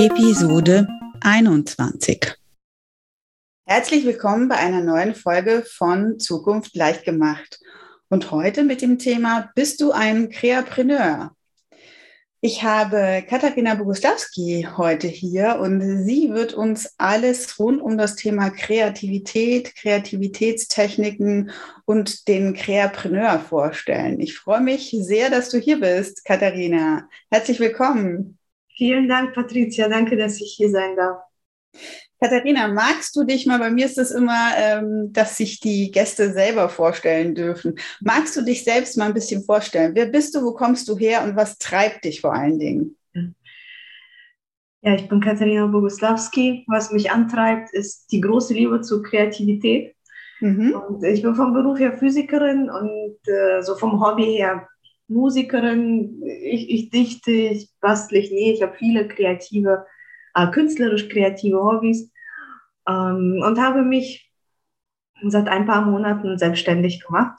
Episode 21. Herzlich willkommen bei einer neuen Folge von Zukunft leicht gemacht. Und heute mit dem Thema Bist du ein Kreapreneur? Ich habe Katharina Boguslawski heute hier und sie wird uns alles rund um das Thema Kreativität, Kreativitätstechniken und den Kreapreneur vorstellen. Ich freue mich sehr, dass du hier bist, Katharina. Herzlich willkommen. Vielen Dank, Patricia. Danke, dass ich hier sein darf. Katharina, magst du dich mal, bei mir ist es immer, ähm, dass sich die Gäste selber vorstellen dürfen. Magst du dich selbst mal ein bisschen vorstellen? Wer bist du, wo kommst du her und was treibt dich vor allen Dingen? Ja, ich bin Katharina Boguslawski. Was mich antreibt, ist die große Liebe zur Kreativität. Mhm. Und ich bin vom Beruf her Physikerin und äh, so vom Hobby her Musikerin, ich, ich dichte, ich bastle, ich nähe, ich habe viele kreative, äh, künstlerisch kreative Hobbys ähm, und habe mich seit ein paar Monaten selbstständig gemacht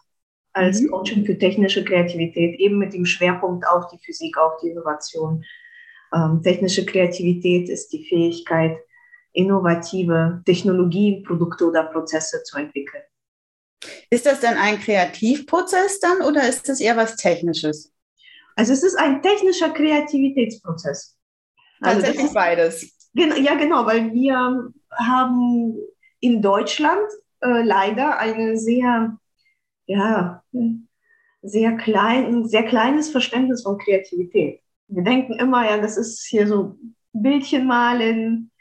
als mhm. Coaching für technische Kreativität, eben mit dem Schwerpunkt auf die Physik, auf die Innovation. Ähm, technische Kreativität ist die Fähigkeit, innovative Technologien, Produkte oder Prozesse zu entwickeln. Ist das dann ein Kreativprozess dann oder ist das eher was Technisches? Also es ist ein technischer Kreativitätsprozess. Also Tatsächlich ist, beides. Ja, genau, weil wir haben in Deutschland äh, leider eine sehr, ja, sehr klein, sehr kleines Verständnis von Kreativität. Wir denken immer, ja, das ist hier so Bildchen malen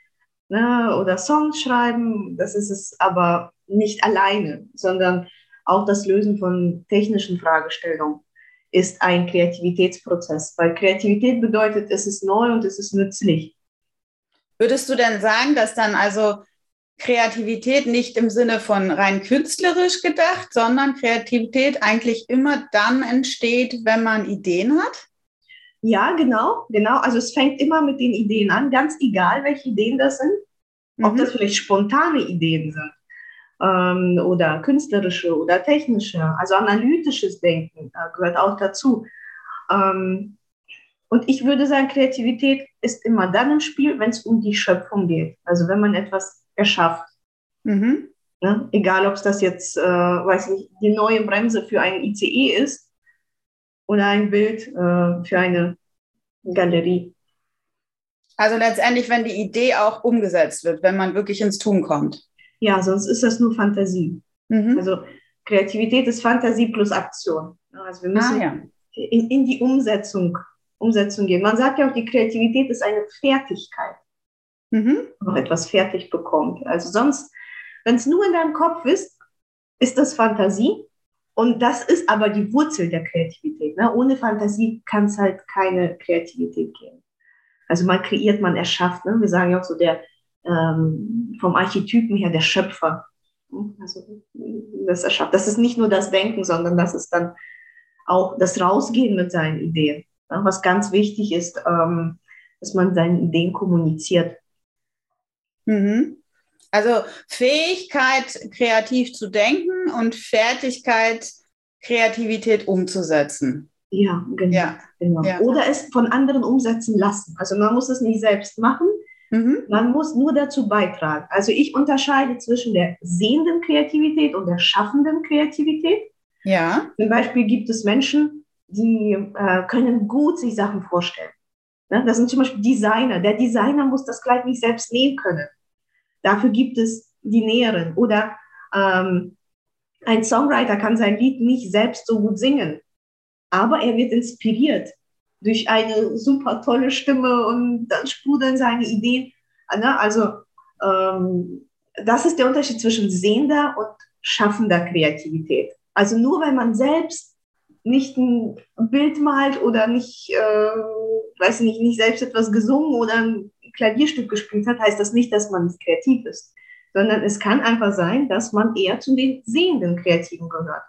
ne, oder Songs schreiben. Das ist es aber nicht alleine, sondern auch das Lösen von technischen Fragestellungen ist ein Kreativitätsprozess, weil Kreativität bedeutet, es ist neu und es ist nützlich. Würdest du denn sagen, dass dann also Kreativität nicht im Sinne von rein künstlerisch gedacht, sondern Kreativität eigentlich immer dann entsteht, wenn man Ideen hat? Ja, genau, genau. Also es fängt immer mit den Ideen an, ganz egal, welche Ideen das sind. Ob mhm. das vielleicht spontane Ideen sind ähm, oder künstlerische oder technische, also analytisches Denken äh, gehört auch dazu. Ähm, und ich würde sagen, Kreativität ist immer dann im Spiel, wenn es um die Schöpfung geht. Also wenn man etwas erschafft. Mhm. Ne? Egal, ob es das jetzt, äh, weiß nicht, die neue Bremse für ein ICE ist oder ein Bild äh, für eine Galerie. Also letztendlich, wenn die Idee auch umgesetzt wird, wenn man wirklich ins Tun kommt. Ja, sonst ist das nur Fantasie. Mhm. Also Kreativität ist Fantasie plus Aktion. Also wir müssen ah, ja. in, in die Umsetzung, Umsetzung gehen. Man sagt ja auch, die Kreativität ist eine Fertigkeit. Mhm. Noch etwas fertig bekommt. Also sonst, wenn es nur in deinem Kopf ist, ist das Fantasie. Und das ist aber die Wurzel der Kreativität. Ne? Ohne Fantasie kann es halt keine Kreativität geben. Also man kreiert, man erschafft. Ne? Wir sagen ja auch so, der, ähm, vom Archetypen her der Schöpfer. Also das erschafft. Das ist nicht nur das Denken, sondern das ist dann auch das Rausgehen mit seinen Ideen. Was ganz wichtig ist, ähm, dass man seine Ideen kommuniziert. Mhm. Also Fähigkeit, kreativ zu denken und Fertigkeit, Kreativität umzusetzen. Ja, genau. Ja. genau. Ja. Oder es von anderen umsetzen lassen. Also man muss es nicht selbst machen, Mhm. Man muss nur dazu beitragen. Also ich unterscheide zwischen der sehenden Kreativität und der schaffenden Kreativität. Ja. Zum Beispiel gibt es Menschen, die äh, können gut sich Sachen vorstellen. Ne? Das sind zum Beispiel Designer. Der Designer muss das Kleid nicht selbst nähen können. Dafür gibt es die Näherin. Oder ähm, ein Songwriter kann sein Lied nicht selbst so gut singen, aber er wird inspiriert durch eine super tolle Stimme und dann sprudeln seine Ideen. Ne? Also ähm, das ist der Unterschied zwischen sehender und schaffender Kreativität. Also nur weil man selbst nicht ein Bild malt oder nicht, äh, weiß nicht, nicht selbst etwas gesungen oder ein Klavierstück gespielt hat, heißt das nicht, dass man kreativ ist, sondern es kann einfach sein, dass man eher zu den sehenden Kreativen gehört.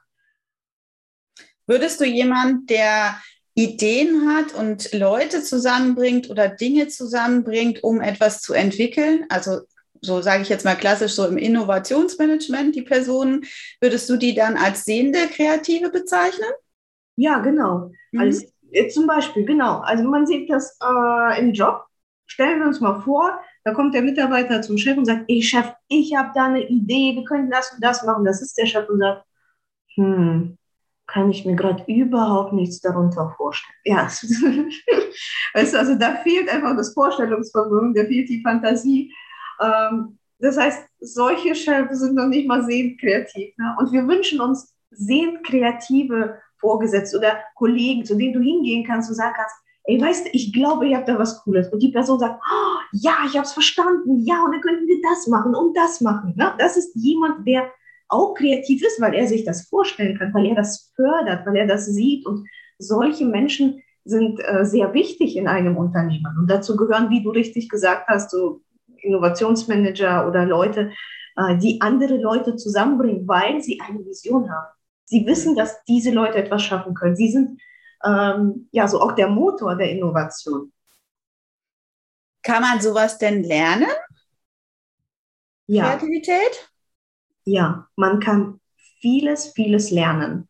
Würdest du jemand, der Ideen hat und Leute zusammenbringt oder Dinge zusammenbringt, um etwas zu entwickeln, also so sage ich jetzt mal klassisch so im Innovationsmanagement, die Personen, würdest du die dann als sehende Kreative bezeichnen? Ja, genau. Mhm. Also, zum Beispiel, genau. Also man sieht das äh, im Job. Stellen wir uns mal vor, da kommt der Mitarbeiter zum Chef und sagt, ey Chef, ich habe da eine Idee, wir können das und das machen. Das ist der Chef und sagt, hm, kann ich mir gerade überhaupt nichts darunter vorstellen. Ja, weißt du, also da fehlt einfach das Vorstellungsvermögen, da fehlt die Fantasie. Ähm, das heißt, solche Chefs sind noch nicht mal sehend kreativ. Ne? Und wir wünschen uns sehend kreative Vorgesetzte oder Kollegen, zu denen du hingehen kannst und sagen kannst, ey, weißt du, ich glaube, ihr habt da was Cooles. Und die Person sagt, oh, ja, ich habe es verstanden, ja, und dann könnten wir das machen und das machen. Ne? Das ist jemand, der auch kreativ ist, weil er sich das vorstellen kann, weil er das fördert, weil er das sieht. Und solche Menschen sind äh, sehr wichtig in einem Unternehmen. Und dazu gehören, wie du richtig gesagt hast, so Innovationsmanager oder Leute, äh, die andere Leute zusammenbringen, weil sie eine Vision haben. Sie wissen, dass diese Leute etwas schaffen können. Sie sind ähm, ja so auch der Motor der Innovation. Kann man sowas denn lernen? Ja. Kreativität? Ja, man kann vieles, vieles lernen.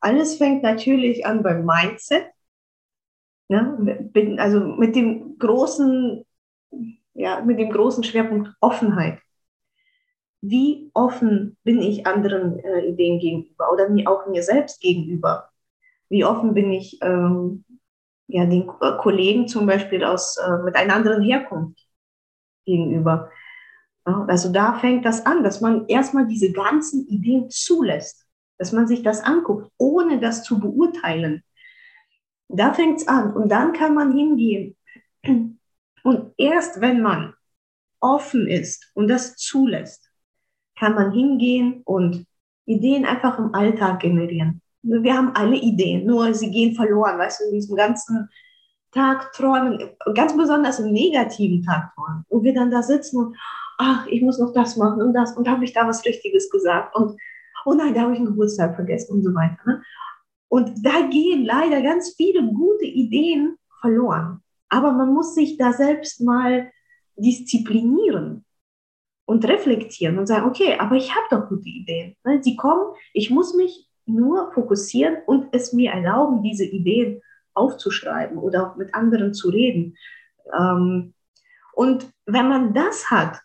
Alles fängt natürlich an beim Mindset. Ne? Also mit dem großen ja, mit dem großen Schwerpunkt Offenheit. Wie offen bin ich anderen äh, Ideen gegenüber oder mir auch mir selbst gegenüber? Wie offen bin ich ähm, ja, den äh, Kollegen zum Beispiel aus, äh, mit einer anderen Herkunft gegenüber? Also da fängt das an, dass man erstmal diese ganzen Ideen zulässt, dass man sich das anguckt, ohne das zu beurteilen. Da fängt es an und dann kann man hingehen und erst wenn man offen ist und das zulässt, kann man hingehen und Ideen einfach im Alltag generieren. Wir haben alle Ideen, nur sie gehen verloren, weißt du, in diesem ganzen Tag träumen, ganz besonders im negativen Tag träumen, wo wir dann da sitzen und, ach, ich muss noch das machen und das und habe ich da was Richtiges gesagt und, oh nein, da habe ich einen Geburtstag vergessen und so weiter. Ne? Und da gehen leider ganz viele gute Ideen verloren. Aber man muss sich da selbst mal disziplinieren und reflektieren und sagen, okay, aber ich habe doch gute Ideen. Ne? Sie kommen, ich muss mich nur fokussieren und es mir erlauben, diese Ideen aufzuschreiben oder auch mit anderen zu reden. Ähm, und wenn man das hat,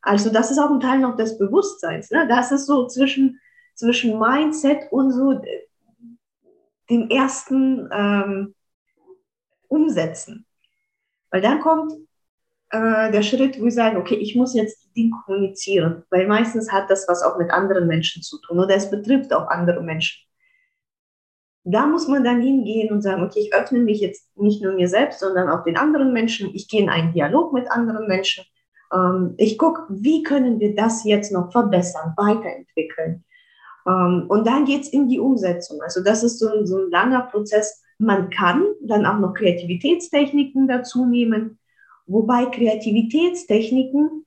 also das ist auch ein Teil noch des Bewusstseins, ne? das ist so zwischen, zwischen Mindset und so dem ersten ähm, Umsetzen. Weil dann kommt äh, der Schritt, wo ich sage, okay, ich muss jetzt die kommunizieren, weil meistens hat das was auch mit anderen Menschen zu tun oder es betrifft auch andere Menschen. Da muss man dann hingehen und sagen, okay, ich öffne mich jetzt nicht nur mir selbst, sondern auch den anderen Menschen. Ich gehe in einen Dialog mit anderen Menschen. Ähm, ich gucke, wie können wir das jetzt noch verbessern, weiterentwickeln. Ähm, und dann geht es in die Umsetzung. Also das ist so ein, so ein langer Prozess, man kann dann auch noch Kreativitätstechniken dazu nehmen, wobei Kreativitätstechniken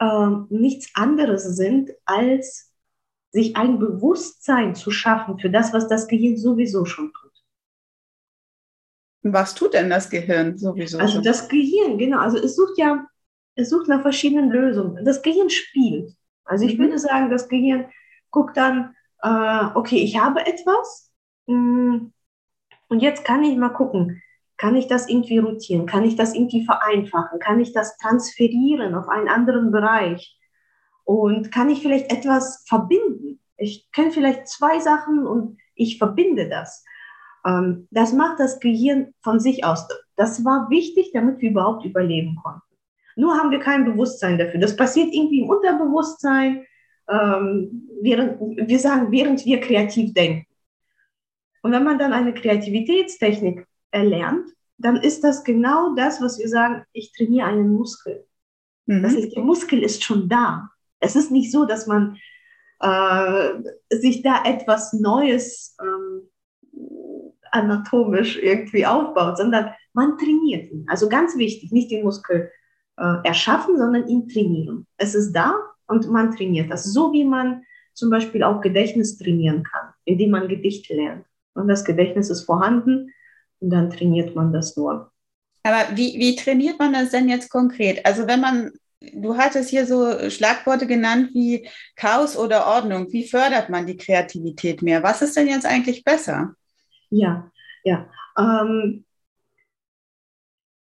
äh, nichts anderes sind, als sich ein Bewusstsein zu schaffen für das, was das Gehirn sowieso schon tut. Was tut denn das Gehirn sowieso? Also das Gehirn, genau. Also es sucht ja, es sucht nach verschiedenen Lösungen. Das Gehirn spielt. Also ich mhm. würde sagen, das Gehirn guckt dann, äh, okay, ich habe etwas, mh, hm, und jetzt kann ich mal gucken, kann ich das irgendwie rotieren? Kann ich das irgendwie vereinfachen? Kann ich das transferieren auf einen anderen Bereich? Und kann ich vielleicht etwas verbinden? Ich kenne vielleicht zwei Sachen und ich verbinde das. Ähm, das macht das Gehirn von sich aus. Das war wichtig, damit wir überhaupt überleben konnten. Nur haben wir kein Bewusstsein dafür. Das passiert irgendwie im Unterbewusstsein, ähm, während, wir sagen, während wir kreativ denken. Und wenn man dann eine Kreativitätstechnik erlernt, dann ist das genau das, was wir sagen, ich trainiere einen Muskel. Mhm. Das heißt, der Muskel ist schon da. Es ist nicht so, dass man äh, sich da etwas Neues ähm, anatomisch irgendwie aufbaut, sondern man trainiert ihn. Also ganz wichtig, nicht den Muskel äh, erschaffen, sondern ihn trainieren. Es ist da und man trainiert das, so wie man zum Beispiel auch Gedächtnis trainieren kann, indem man Gedichte lernt. Und das Gedächtnis ist vorhanden und dann trainiert man das nur. Aber wie, wie trainiert man das denn jetzt konkret? Also wenn man, du hattest hier so Schlagworte genannt wie Chaos oder Ordnung. Wie fördert man die Kreativität mehr? Was ist denn jetzt eigentlich besser? Ja, ja. Ähm,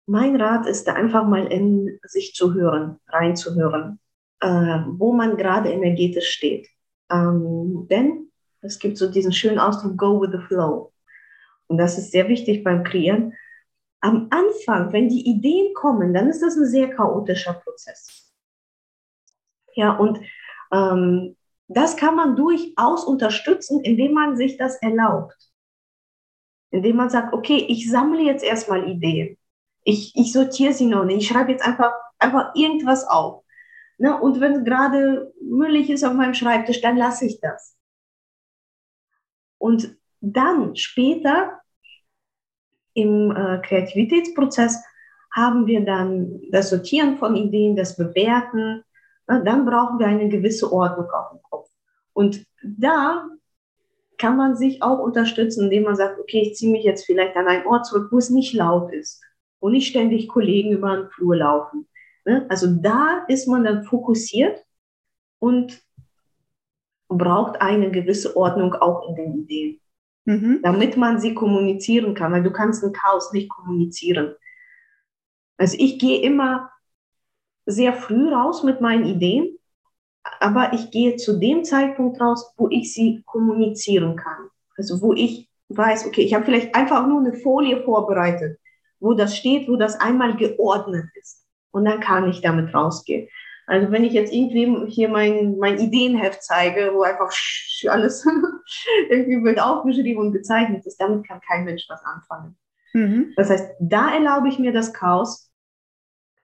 mein Rat ist einfach mal in sich zu hören, reinzuhören, äh, wo man gerade energetisch steht. Ähm, denn es gibt so diesen schönen Ausdruck, go with the flow. Und das ist sehr wichtig beim Kreieren. Am Anfang, wenn die Ideen kommen, dann ist das ein sehr chaotischer Prozess. Ja, und ähm, das kann man durchaus unterstützen, indem man sich das erlaubt. Indem man sagt, okay, ich sammle jetzt erstmal Ideen. Ich, ich sortiere sie noch nicht. Ich schreibe jetzt einfach, einfach irgendwas auf. Ne? Und wenn gerade müllig ist auf meinem Schreibtisch, dann lasse ich das. Und dann später im äh, Kreativitätsprozess haben wir dann das Sortieren von Ideen, das Bewerten. Na, dann brauchen wir eine gewisse Ordnung auf dem Kopf. Und da kann man sich auch unterstützen, indem man sagt, okay, ich ziehe mich jetzt vielleicht an einen Ort zurück, wo es nicht laut ist, wo nicht ständig Kollegen über den Flur laufen. Ne? Also da ist man dann fokussiert und braucht eine gewisse Ordnung auch in den Ideen mhm. damit man sie kommunizieren kann, weil du kannst ein Chaos nicht kommunizieren. Also ich gehe immer sehr früh raus mit meinen Ideen, aber ich gehe zu dem Zeitpunkt raus, wo ich sie kommunizieren kann. Also wo ich weiß, okay, ich habe vielleicht einfach nur eine Folie vorbereitet, wo das steht, wo das einmal geordnet ist. Und dann kann ich damit rausgehen. Also wenn ich jetzt irgendwie hier mein, mein Ideenheft zeige, wo einfach alles irgendwie wild aufgeschrieben und gezeichnet ist, damit kann kein Mensch was anfangen. Mhm. Das heißt, da erlaube ich mir das Chaos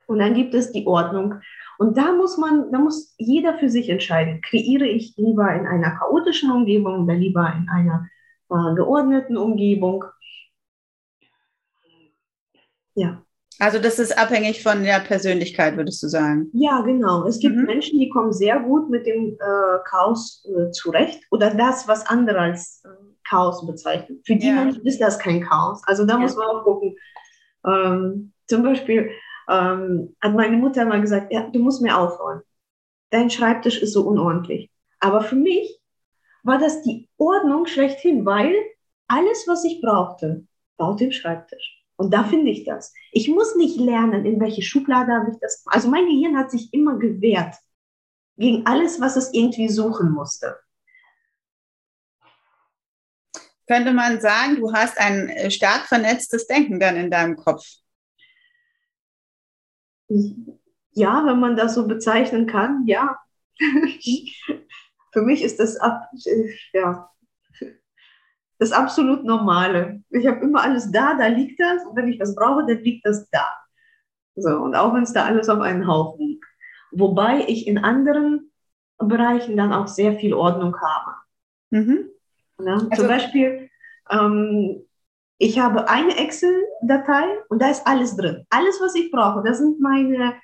und dann gibt es die Ordnung. Und da muss man, da muss jeder für sich entscheiden. Kreiere ich lieber in einer chaotischen Umgebung oder lieber in einer äh, geordneten Umgebung? Ja. Also das ist abhängig von der Persönlichkeit, würdest du sagen? Ja, genau. Es gibt mhm. Menschen, die kommen sehr gut mit dem äh, Chaos äh, zurecht oder das, was andere als äh, Chaos bezeichnen. Für die ja. Menschen ist das kein Chaos. Also da ja. muss man auch gucken. Ähm, zum Beispiel ähm, hat meine Mutter mal gesagt, ja, du musst mir aufräumen. Dein Schreibtisch ist so unordentlich. Aber für mich war das die Ordnung schlechthin, weil alles, was ich brauchte, baut im Schreibtisch. Und da finde ich das. Ich muss nicht lernen, in welche Schublade habe ich das. Also mein Gehirn hat sich immer gewehrt gegen alles, was es irgendwie suchen musste. Könnte man sagen, du hast ein äh, stark vernetztes Denken dann in deinem Kopf? Ja, wenn man das so bezeichnen kann, ja. Für mich ist das ab, äh, ja, das absolut Normale. Ich habe immer alles da, da liegt das. Und wenn ich was brauche, dann liegt das da. So, und auch wenn es da alles auf einen Haufen liegt. Wobei ich in anderen Bereichen dann auch sehr viel Ordnung habe. Mhm. Ja, also, zum Beispiel, ähm, ich habe eine Excel-Datei und da ist alles drin. Alles, was ich brauche. Da sind meine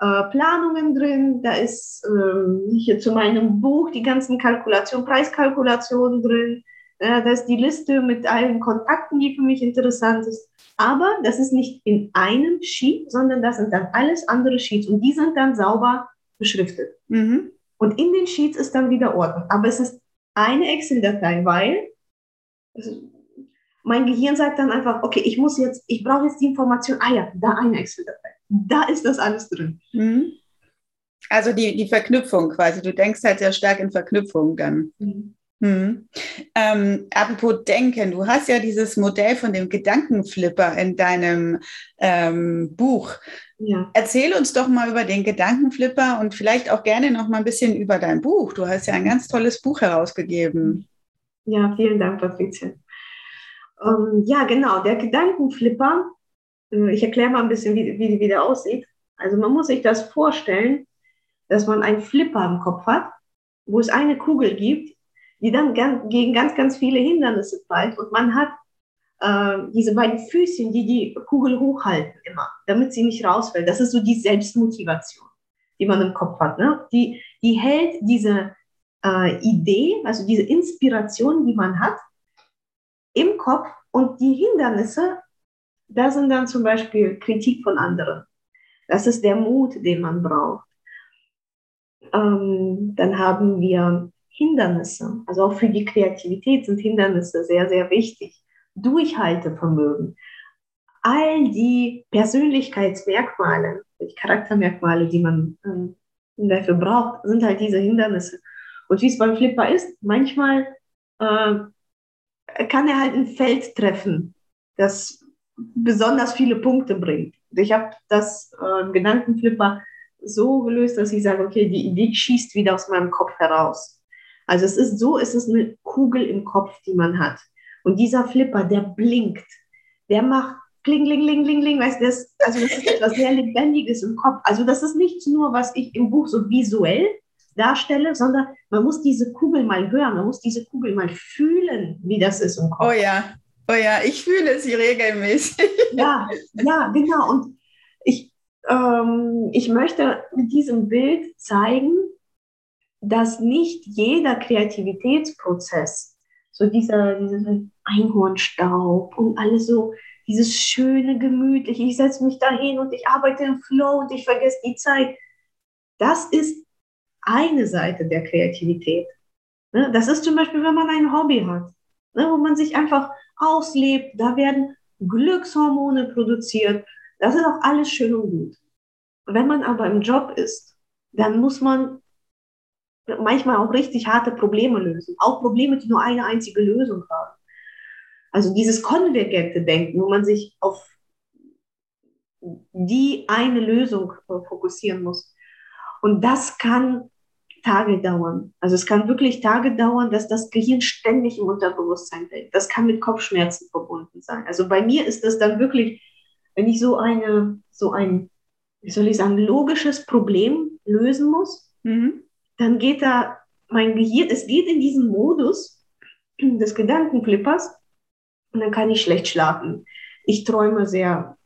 äh, Planungen drin, da ist ähm, hier zu meinem Buch die ganzen Kalkulationen, Preiskalkulationen drin, äh, das ist die Liste mit allen Kontakten, die für mich interessant ist. Aber das ist nicht in einem Sheet, sondern das sind dann alles andere Sheets und die sind dann sauber beschriftet. Mhm. Und in den Sheets ist dann wieder Ordnung. Aber es ist eine Excel-Datei, weil mein Gehirn sagt dann einfach, okay, ich muss jetzt, ich brauche jetzt die Information, ah ja, da eine Excel-Datei. Da ist das alles drin. Mhm. Also die, die Verknüpfung quasi. Du denkst halt sehr stark in Verknüpfung dann. Mhm. Hm. Ähm, apropos Denken, du hast ja dieses Modell von dem Gedankenflipper in deinem ähm, Buch. Ja. Erzähl uns doch mal über den Gedankenflipper und vielleicht auch gerne noch mal ein bisschen über dein Buch. Du hast ja ein ganz tolles Buch herausgegeben. Ja, vielen Dank, Patricia. Ähm, ja, genau, der Gedankenflipper, äh, ich erkläre mal ein bisschen, wie, wie, wie der aussieht. Also man muss sich das vorstellen, dass man einen Flipper im Kopf hat, wo es eine Kugel gibt, die dann gegen ganz, ganz viele Hindernisse prallt und man hat äh, diese beiden Füßchen, die die Kugel hochhalten immer, damit sie nicht rausfällt. Das ist so die Selbstmotivation, die man im Kopf hat. Ne? Die, die hält diese äh, Idee, also diese Inspiration, die man hat, im Kopf und die Hindernisse, da sind dann zum Beispiel Kritik von anderen. Das ist der Mut, den man braucht. Ähm, dann haben wir Hindernisse. Also auch für die Kreativität sind Hindernisse sehr, sehr wichtig. Durchhaltevermögen. All die Persönlichkeitsmerkmale, die Charaktermerkmale, die man ähm, dafür braucht, sind halt diese Hindernisse. Und wie es beim Flipper ist, manchmal äh, kann er halt ein Feld treffen, das besonders viele Punkte bringt. Ich habe das äh, Gedankenflipper so gelöst, dass ich sage, okay, die Idee schießt wieder aus meinem Kopf heraus. Also es ist so, es ist eine Kugel im Kopf, die man hat. Und dieser Flipper, der blinkt, der macht kling, kling, kling, kling, kling, weißt du, das, also das ist etwas sehr Lebendiges im Kopf. Also das ist nicht nur, was ich im Buch so visuell darstelle, sondern man muss diese Kugel mal hören, man muss diese Kugel mal fühlen, wie das ist im Kopf. Oh ja, oh ja, ich fühle sie regelmäßig. Ja, ja, genau. Und ich, ähm, ich möchte mit diesem Bild zeigen, dass nicht jeder Kreativitätsprozess, so dieser, dieser Einhornstaub und alles so, dieses schöne, gemütliche, ich setze mich dahin und ich arbeite im Flow und ich vergesse die Zeit, das ist eine Seite der Kreativität. Ne, das ist zum Beispiel, wenn man ein Hobby hat, ne, wo man sich einfach auslebt, da werden Glückshormone produziert, das ist auch alles schön und gut. Wenn man aber im Job ist, dann muss man manchmal auch richtig harte Probleme lösen. Auch Probleme, die nur eine einzige Lösung haben. Also dieses konvergente Denken, wo man sich auf die eine Lösung fokussieren muss. Und das kann Tage dauern. Also es kann wirklich Tage dauern, dass das Gehirn ständig im Unterbewusstsein denkt. Das kann mit Kopfschmerzen verbunden sein. Also bei mir ist das dann wirklich, wenn ich so eine, so ein, wie soll ich sagen, logisches Problem lösen muss, mhm dann geht da mein Gehirn, es geht in diesen Modus des Gedankenflippers und dann kann ich schlecht schlafen. Ich träume sehr,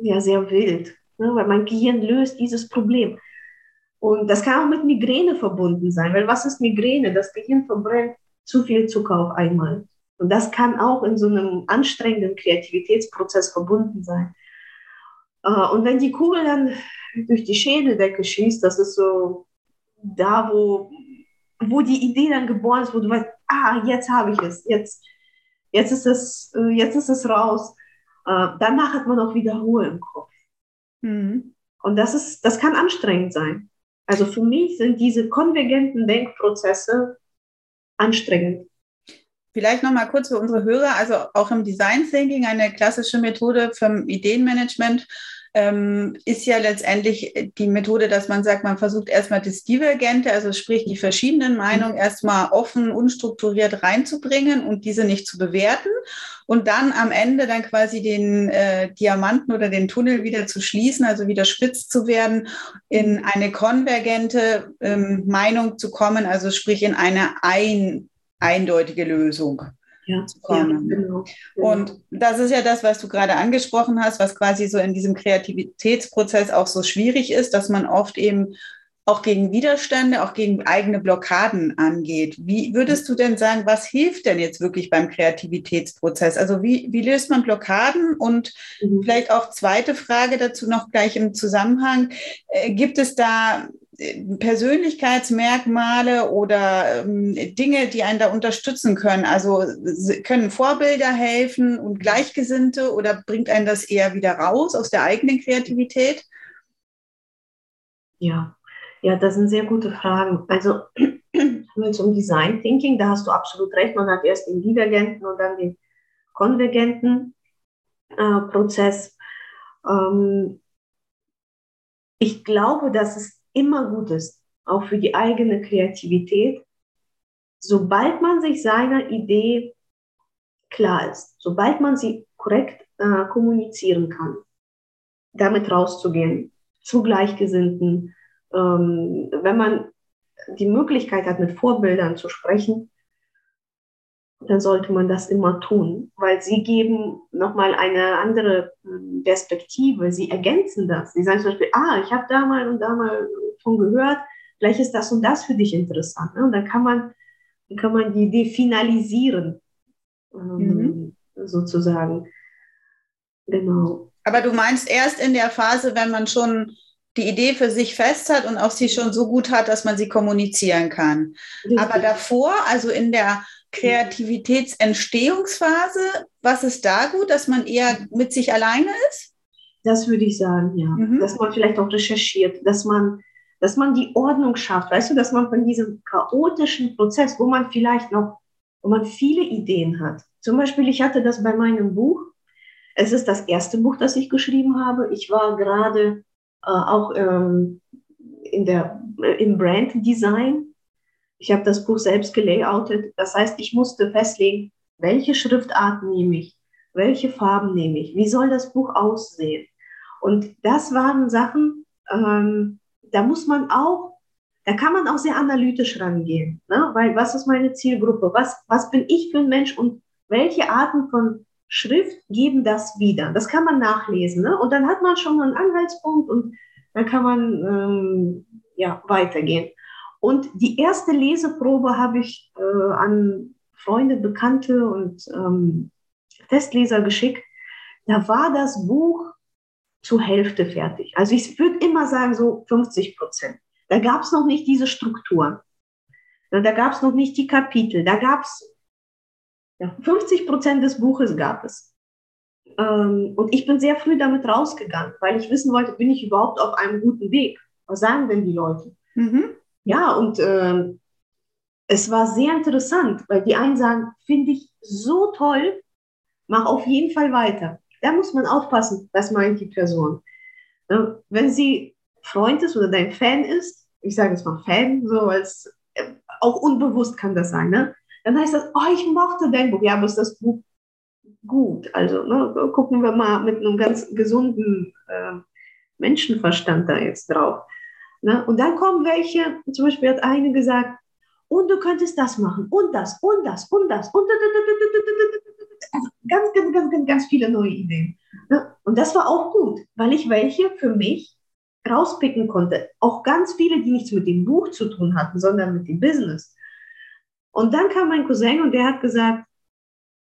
ja, sehr wild, ne, weil mein Gehirn löst dieses Problem. Und das kann auch mit Migräne verbunden sein, weil was ist Migräne? Das Gehirn verbrennt zu viel Zucker auf einmal. Und das kann auch in so einem anstrengenden Kreativitätsprozess verbunden sein. Äh, und wenn die Kugel dann durch die Schädeldecke schießt, das ist so da, wo, wo die Idee dann geboren ist, wo du weißt, ah, jetzt habe ich es, jetzt, jetzt, ist es, äh, jetzt ist es raus. Äh, danach hat man auch wieder Ruhe im Kopf. Mhm. Und das, ist, das kann anstrengend sein. Also für mich sind diese konvergenten Denkprozesse anstrengend. Vielleicht noch mal kurz für unsere Hörer, also auch im Design Thinking eine klassische Methode für Ideenmanagement ähm, ist ja letztendlich die Methode, dass man sagt, man versucht erstmal das Divergente, also sprich die verschiedenen Meinungen erstmal offen, unstrukturiert reinzubringen und diese nicht zu bewerten und dann am Ende dann quasi den äh, Diamanten oder den Tunnel wieder zu schließen, also wieder spitz zu werden, in eine konvergente ähm, Meinung zu kommen, also sprich in eine ein, eindeutige Lösung ja, zu kommen. Ja, genau, genau. Und das ist ja das, was du gerade angesprochen hast, was quasi so in diesem Kreativitätsprozess auch so schwierig ist, dass man oft eben auch gegen Widerstände, auch gegen eigene Blockaden angeht. Wie würdest du denn sagen, was hilft denn jetzt wirklich beim Kreativitätsprozess? Also wie, wie löst man Blockaden? Und mhm. vielleicht auch zweite Frage dazu noch gleich im Zusammenhang. Äh, gibt es da Persönlichkeitsmerkmale oder ähm, Dinge, die einen da unterstützen können? Also können Vorbilder helfen und Gleichgesinnte oder bringt einen das eher wieder raus aus der eigenen Kreativität? Ja, ja, das sind sehr gute Fragen. Also wir zum Design Thinking, da hast du absolut recht, man hat erst den divergenten und dann den konvergenten äh, Prozess. Ähm, ich glaube, dass es immer gut ist, auch für die eigene Kreativität, sobald man sich seiner Idee klar ist, sobald man sie korrekt äh, kommunizieren kann, damit rauszugehen, zu Gleichgesinnten, ähm, wenn man die Möglichkeit hat, mit Vorbildern zu sprechen, dann sollte man das immer tun, weil sie geben nochmal eine andere hm, Perspektive, sie ergänzen das. Sie sagen zum Beispiel, ah, ich habe da mal und da mal von gehört, vielleicht ist das und das für dich interessant. Ne? Und dann kann man, dann kann man die Idee finalisieren, ähm, mhm. sozusagen. Genau. Aber du meinst erst in der Phase, wenn man schon die Idee für sich fest hat und auch sie schon so gut hat, dass man sie kommunizieren kann. Richtig. Aber davor, also in der Kreativitätsentstehungsphase, was ist da gut, dass man eher mit sich alleine ist? Das würde ich sagen, ja. Mhm. Dass man vielleicht auch recherchiert, dass man, dass man die Ordnung schafft, weißt du, dass man von diesem chaotischen Prozess, wo man vielleicht noch, wo man viele Ideen hat. Zum Beispiel, ich hatte das bei meinem Buch. Es ist das erste Buch, das ich geschrieben habe. Ich war gerade äh, auch ähm, in der, äh, im Brand Design ich habe das Buch selbst gelayoutet. Das heißt, ich musste festlegen, welche Schriftart nehme ich, welche Farben nehme ich, wie soll das Buch aussehen. Und das waren Sachen, ähm, da muss man auch, da kann man auch sehr analytisch rangehen. Ne? Weil was ist meine Zielgruppe? Was, was bin ich für ein Mensch und welche Arten von Schrift geben das wieder? Das kann man nachlesen. Ne? Und dann hat man schon einen Anhaltspunkt und dann kann man ähm, ja, weitergehen. Und die erste Leseprobe habe ich äh, an Freunde, Bekannte und ähm, Testleser geschickt. Da war das Buch zur Hälfte fertig. Also ich würde immer sagen, so 50 Prozent. Da gab es noch nicht diese Struktur. Da gab es noch nicht die Kapitel. Da gab es ja, 50 Prozent des Buches gab es. Ähm, und ich bin sehr früh damit rausgegangen, weil ich wissen wollte, bin ich überhaupt auf einem guten Weg? Was sagen denn die Leute? Mhm. Ja, und äh, es war sehr interessant, weil die einen sagen, finde ich so toll, mach auf jeden Fall weiter. Da muss man aufpassen, was meint die Person. Ne? Wenn sie Freund ist oder dein Fan ist, ich sage jetzt mal Fan, so als äh, auch unbewusst kann das sein, ne? dann heißt das, oh, ich mochte dein Buch. Ja, aber ist das Buch gut? Also ne, gucken wir mal mit einem ganz gesunden äh, Menschenverstand da jetzt drauf. Ne? Und dann kommen welche, zum Beispiel hat eine gesagt, und du könntest das machen und das und das und das und also ganz, ganz, ganz, ganz, ganz viele neue Ideen. Ne? Und das war auch gut, weil ich welche für mich rauspicken konnte. Auch ganz viele, die nichts mit dem Buch zu tun hatten, sondern mit dem Business. Und dann kam mein Cousin und der hat gesagt,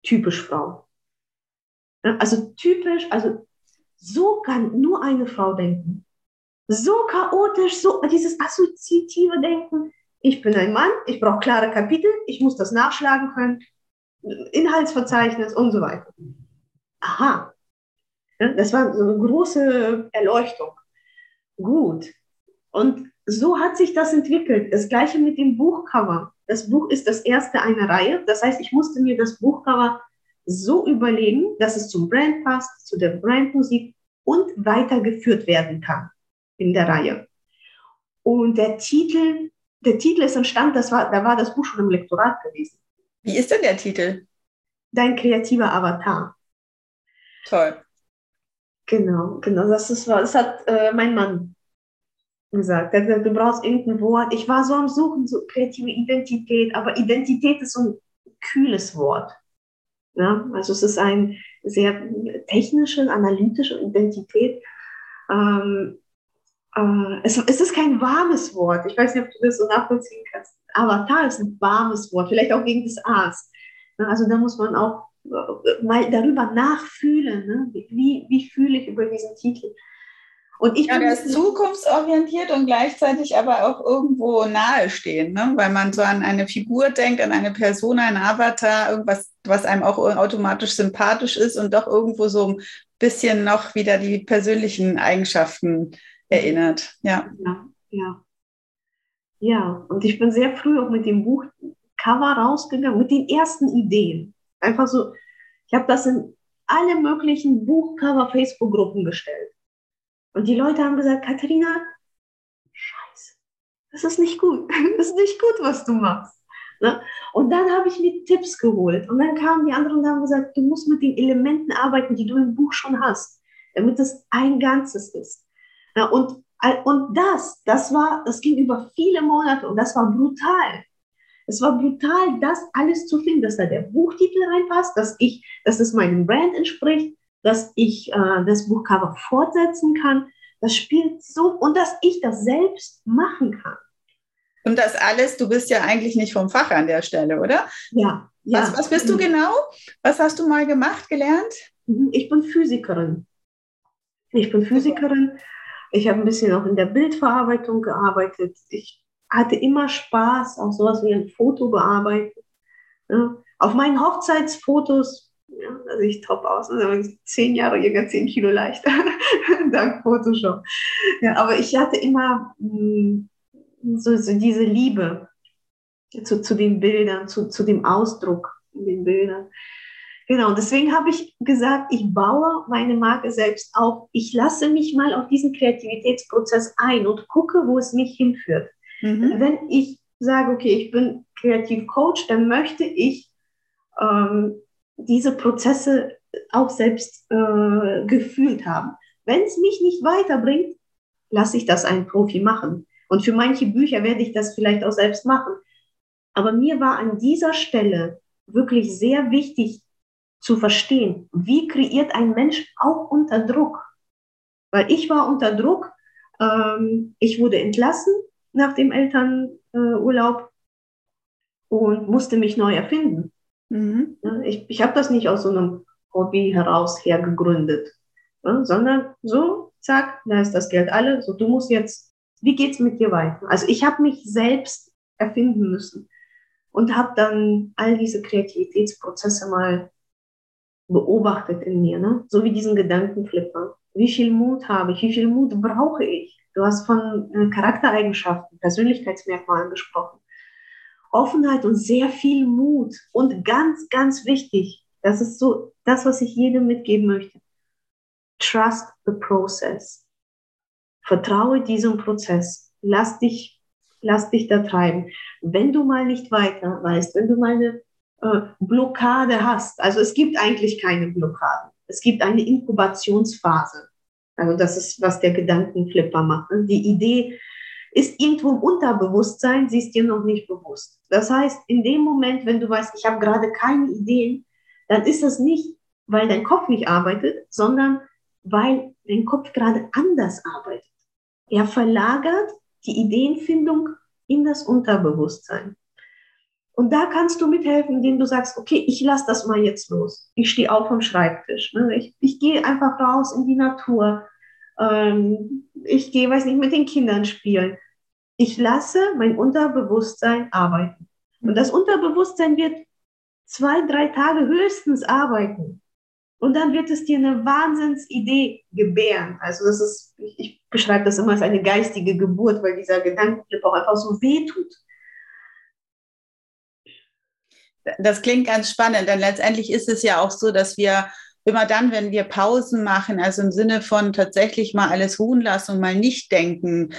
typisch Frau. Also typisch, also so kann nur eine Frau denken so chaotisch, so dieses assoziative Denken. Ich bin ein Mann, ich brauche klare Kapitel, ich muss das nachschlagen können, Inhaltsverzeichnis und so weiter. Aha, das war so eine große Erleuchtung. Gut. Und so hat sich das entwickelt. Das gleiche mit dem Buchcover. Das Buch ist das erste einer Reihe. Das heißt, ich musste mir das Buchcover so überlegen, dass es zum Brand passt, zu der Brandmusik und weitergeführt werden kann in der Reihe. Und der Titel, der Titel ist entstanden, das war, da war das Buch schon im Lektorat gewesen. Wie ist denn der Titel? Dein kreativer Avatar. Toll. Genau, genau. Das, ist, das hat äh, mein Mann gesagt. Der, du brauchst irgendein Wort. Ich war so am Suchen, so kreative Identität, aber Identität ist so ein kühles Wort. Ja? Also es ist ein sehr technische, analytische Identität. Ähm, äh, es, es ist kein warmes Wort. Ich weiß nicht, ob du das so nachvollziehen kannst. Avatar ist ein warmes Wort, vielleicht auch wegen des A's. Also da muss man auch äh, mal darüber nachfühlen, ne? wie, wie fühle ich über diesen Titel. Und ich ja, der ist zukunftsorientiert und gleichzeitig aber auch irgendwo nahestehend, ne? weil man so an eine Figur denkt, an eine Person, einen Avatar, irgendwas, was einem auch automatisch sympathisch ist und doch irgendwo so ein bisschen noch wieder die persönlichen Eigenschaften erinnert. Ja. ja, ja. Ja, und ich bin sehr früh auch mit dem Buchcover rausgegangen, mit den ersten Ideen. Einfach so, ich habe das in alle möglichen Buchcover-Facebook-Gruppen gestellt. Und die Leute haben gesagt, Katharina, scheiße, das ist nicht gut. Das ist nicht gut, was du machst. Ne? Und dann habe ich mir Tipps geholt. Und dann kamen die anderen und haben gesagt, du musst mit den Elementen arbeiten, die du im Buch schon hast, damit es ein Ganzes ist. Ja, und, und das, das war, das ging über viele Monate und das war brutal. Es war brutal, das alles zu finden, dass da der Buchtitel reinpasst, dass ich, dass es meinem Brand entspricht, dass ich äh, das Buchcover fortsetzen kann. Das spielt so und dass ich das selbst machen kann. Und das alles, du bist ja eigentlich nicht vom Fach an der Stelle, oder? Ja. ja. Was, was bist du genau? Was hast du mal gemacht, gelernt? Mhm, ich bin Physikerin. Ich bin Physikerin. Ich habe ein bisschen auch in der Bildverarbeitung gearbeitet. Ich hatte immer Spaß, auch sowas wie ein Foto bearbeiten. Ja. Auf meinen Hochzeitsfotos ja, da sehe ich top aus. Also zehn Jahre jünger, zehn Kilo leichter, dank Photoshop. Ja, aber ich hatte immer mh, hm, so, so, diese Liebe zu, zu den Bildern, zu, zu dem Ausdruck in den Bildern. Genau, deswegen habe ich gesagt, ich baue meine Marke selbst auf. Ich lasse mich mal auf diesen Kreativitätsprozess ein und gucke, wo es mich hinführt. Mhm. Wenn ich sage, okay, ich bin Kreativcoach, dann möchte ich ähm, diese Prozesse auch selbst äh, gefühlt haben. Wenn es mich nicht weiterbringt, lasse ich das einen Profi machen. Und für manche Bücher werde ich das vielleicht auch selbst machen. Aber mir war an dieser Stelle wirklich sehr wichtig zu verstehen, wie kreiert ein Mensch auch unter Druck. Weil ich war unter Druck, ähm, ich wurde entlassen, nach dem Elternurlaub und musste mich neu erfinden. Mhm. Ich, ich habe das nicht aus so einem Hobby heraus her gegründet, sondern so, zack, da ist das Geld alle, so du musst jetzt, wie geht's mit dir weiter? Also ich habe mich selbst erfinden müssen und habe dann all diese Kreativitätsprozesse mal beobachtet in mir, ne? so wie diesen Gedankenflipper. Wie viel Mut habe ich? Wie viel Mut brauche ich? Du hast von äh, Charaktereigenschaften, Persönlichkeitsmerkmalen gesprochen. Offenheit und sehr viel Mut. Und ganz, ganz wichtig, das ist so das, was ich jedem mitgeben möchte. Trust the process. Vertraue diesem Prozess. Lass dich, lass dich da treiben. Wenn du mal nicht weiter weißt, wenn du mal eine äh, Blockade hast, also es gibt eigentlich keine Blockade. Es gibt eine Inkubationsphase. Also das ist, was der Gedankenflipper macht. Die Idee ist irgendwo im Unterbewusstsein, sie ist dir noch nicht bewusst. Das heißt, in dem Moment, wenn du weißt, ich habe gerade keine Ideen, dann ist das nicht, weil dein Kopf nicht arbeitet, sondern weil dein Kopf gerade anders arbeitet. Er verlagert die Ideenfindung in das Unterbewusstsein. Und da kannst du mithelfen, indem du sagst, okay, ich lasse das mal jetzt los. Ich stehe auf vom Schreibtisch. Ne? Ich, ich gehe einfach raus in die Natur. Ähm, ich gehe, weiß nicht, mit den Kindern spielen. Ich lasse mein Unterbewusstsein arbeiten. Und das Unterbewusstsein wird zwei, drei Tage höchstens arbeiten. Und dann wird es dir eine Wahnsinnsidee gebären. Also das ist, ich, beschreibe das immer als eine geistige Geburt, weil dieser Gedankenflip auch einfach so wehtut. Das klingt ganz spannend, denn letztendlich ist es ja auch so, dass wir immer dann, wenn wir Pausen machen, also im Sinne von tatsächlich mal alles ruhen lassen und mal nicht denken,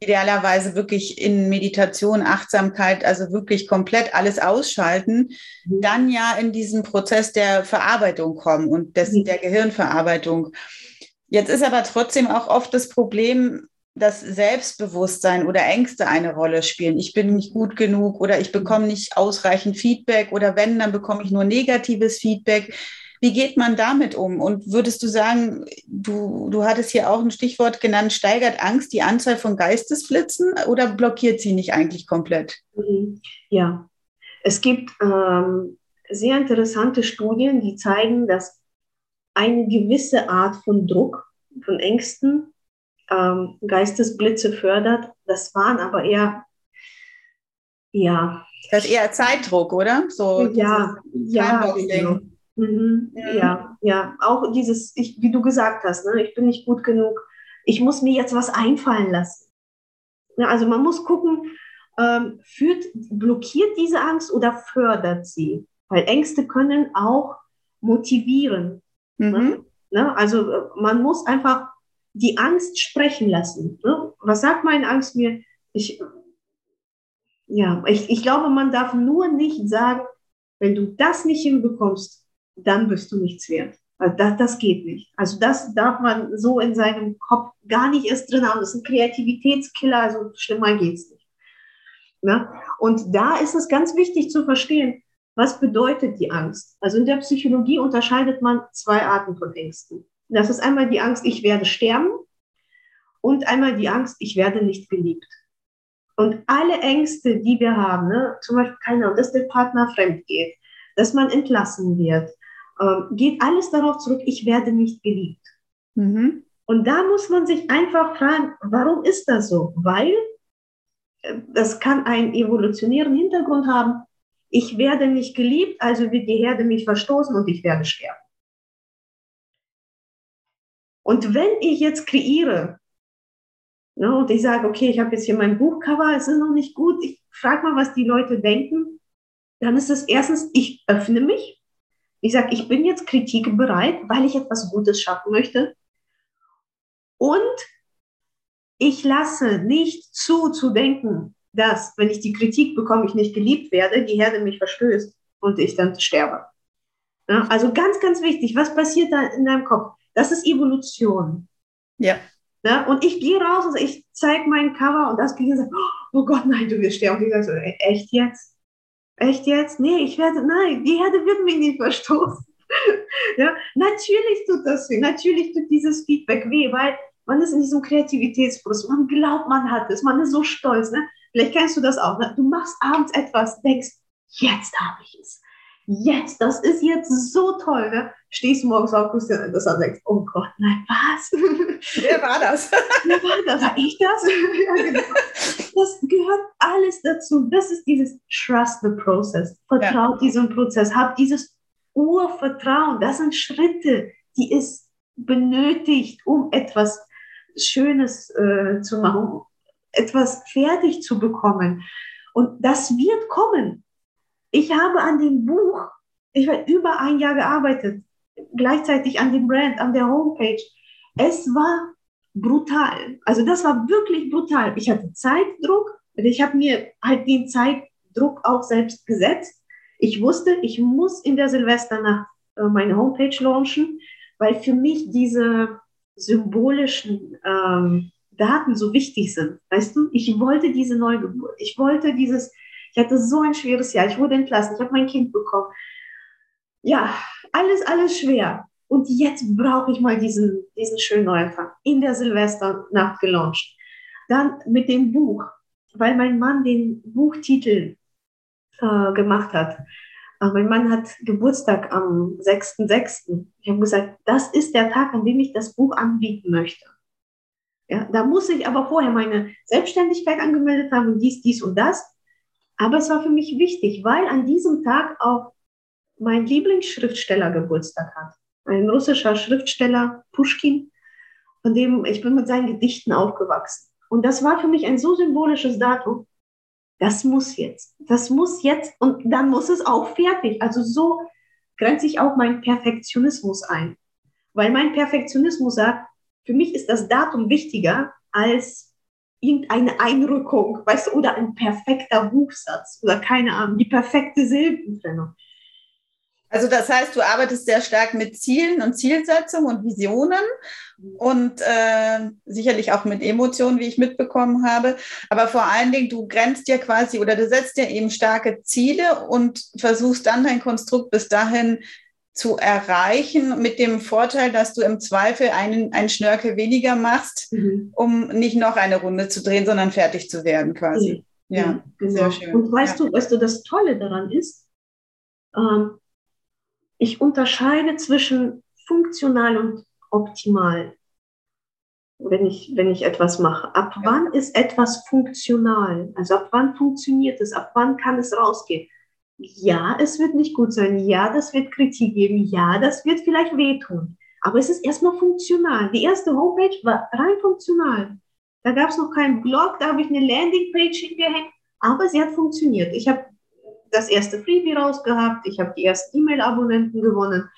idealerweise wirklich in Meditation, Achtsamkeit, also wirklich komplett alles ausschalten, mhm. dann ja in diesen Prozess der Verarbeitung kommen und des, mhm. der Gehirnverarbeitung. Jetzt ist aber trotzdem auch oft das Problem, dass Selbstbewusstsein oder Ängste eine Rolle spielen. Ich bin nicht gut genug oder ich bekomme nicht ausreichend Feedback oder wenn, dann bekomme ich nur negatives Feedback. Wie geht man damit um? Und würdest du sagen, du, du hattest hier auch ein Stichwort genannt, steigert Angst die Anzahl von Geistesblitzen oder blockiert sie nicht eigentlich komplett? Mhm. Ja, es gibt ähm, sehr interessante Studien, die zeigen, dass eine gewisse Art von Druck, von Ängsten ähm, Geistesblitze fördert. Das waren aber eher, ja. Das ist eher Zeitdruck, oder? So ja, ja, genau. Mhm. Ja, ja, auch dieses, ich, wie du gesagt hast, ne, ich bin nicht gut genug. Ich muss mir jetzt was einfallen lassen. Ja, also man muss gucken, ähm, führt, blockiert diese Angst oder fördert sie? Weil Ängste können auch motivieren. Ne? Mhm. Ne? Also äh, man muss einfach die Angst sprechen lassen. Ne? Was sagt meine Angst mir? Ich, ja, ich, ich glaube, man darf nur nicht sagen, wenn du das nicht hinbekommst, dann bist du nichts wert. Also das, das geht nicht. Also das darf man so in seinem Kopf gar nicht erst drin haben. Das ist ein Kreativitätskiller, also schlimmer geht's nicht. Ne? Und da ist es ganz wichtig zu verstehen, was bedeutet die Angst? Also in der Psychologie unterscheidet man zwei Arten von Ängsten. Das ist einmal die Angst, ich werde sterben und einmal die Angst, ich werde nicht geliebt. Und alle Ängste, die wir haben, ne, zum Beispiel, keine Ahnung, dass der Partner fremd geht, dass man entlassen wird, äh, geht alles darauf zurück, ich werde nicht geliebt. Mhm. Und da muss man sich einfach fragen, warum ist das so? Weil äh, das kann einen evolutionären Hintergrund haben. Ich werde nicht geliebt, also wird die Herde mich verstoßen und ich werde sterben. Und wenn ich jetzt kreiere ne, und ich sage, okay, ich habe jetzt hier mein Buchcover, es ist noch nicht gut, ich frage mal, was die Leute denken, dann ist es erstens, ich öffne mich. Ich sage, ich bin jetzt kritikbereit, weil ich etwas Gutes schaffen möchte. Und ich lasse nicht zu, zu denken, dass, wenn ich die Kritik bekomme, ich nicht geliebt werde, die Herde mich verstößt und ich dann sterbe. Ja, also ganz, ganz wichtig, was passiert da in deinem Kopf? Das ist Evolution. Ja. ja und ich gehe raus und ich zeige mein Cover und das Gehirn sagt, oh Gott, nein, du wirst sterben. Und ich sage so, echt jetzt? Echt jetzt? Nee, ich werde, nein, die Herde wird mich nicht verstoßen. ja, natürlich tut das weh, natürlich tut dieses Feedback weh, weil man ist in diesem Kreativitätsprozess, man glaubt, man hat es, man ist so stolz. Ne? Vielleicht kennst du das auch. Ne? Du machst abends etwas, denkst, jetzt habe ich es jetzt, das ist jetzt so toll. Ne? Stehst du morgens auf, guckst dir das an und denkst, oh Gott, nein, was? Wer war das? Wer war das? War ich das? ja, genau. Das gehört alles dazu. Das ist dieses Trust the Process. Vertraut ja. diesem Prozess. Habt dieses Urvertrauen. Das sind Schritte, die es benötigt, um etwas Schönes äh, zu machen, etwas fertig zu bekommen. Und das wird kommen. Ich habe an dem Buch, ich habe über ein Jahr gearbeitet, gleichzeitig an dem Brand, an der Homepage. Es war brutal. Also das war wirklich brutal. Ich hatte Zeitdruck. Ich habe mir halt den Zeitdruck auch selbst gesetzt. Ich wusste, ich muss in der Silvesternacht äh, meine Homepage launchen, weil für mich diese symbolischen ähm, Daten so wichtig sind. Weißt du, ich wollte diese Neugeburt. Ich wollte dieses ich hatte so ein schweres Jahr. Ich wurde entlassen. Ich habe mein Kind bekommen. Ja, alles, alles schwer. Und jetzt brauche ich mal diesen, diesen schönen Neuanfang. In der Silvesternacht gelauncht. Dann mit dem Buch, weil mein Mann den Buchtitel äh, gemacht hat. Äh, mein Mann hat Geburtstag am 6.6. Ich habe gesagt, das ist der Tag, an dem ich das Buch anbieten möchte. Ja, da muss ich aber vorher meine Selbstständigkeit angemeldet haben und dies, dies und das. Aber es war für mich wichtig, weil an diesem Tag auch mein Lieblingsschriftsteller Geburtstag hat. Ein russischer Schriftsteller, Pushkin, von dem ich bin mit seinen Gedichten aufgewachsen. Und das war für mich ein so symbolisches Datum. Das muss jetzt. Das muss jetzt und dann muss es auch fertig. Also so grenze ich auch meinen Perfektionismus ein. Weil mein Perfektionismus sagt, für mich ist das Datum wichtiger als irgendeine Einrückung, weißt du, oder ein perfekter Buchsatz oder keine Ahnung, die perfekte Silbentrennung. Also das heißt, du arbeitest sehr stark mit Zielen und Zielsetzungen und Visionen und äh, sicherlich auch mit Emotionen, wie ich mitbekommen habe. Aber vor allen Dingen, du grenzt ja quasi oder du setzt ja eben starke Ziele und versuchst dann dein Konstrukt bis dahin zu erreichen, mit dem Vorteil, dass du im Zweifel einen, einen Schnörkel weniger machst, mhm. um nicht noch eine Runde zu drehen, sondern fertig zu werden quasi. Ja, ja genau. sehr schön. Und weißt ja. du, weißt du, das Tolle daran ist, ähm, ich unterscheide zwischen funktional und optimal, wenn ich, wenn ich etwas mache. Ab ja. wann ist etwas funktional? Also ab wann funktioniert es? Ab wann kann es rausgehen? Ja, es wird nicht gut sein, ja, das wird Kritik geben, ja, das wird vielleicht wehtun. Aber es ist erstmal funktional. Die erste Homepage war rein funktional. Da gab es noch keinen Blog, da habe ich eine Landingpage hingehängt Aber sie hat funktioniert. Ich habe das erste Freebie rausgehabt, ich habe die ersten E-Mail-Abonnenten gewonnen.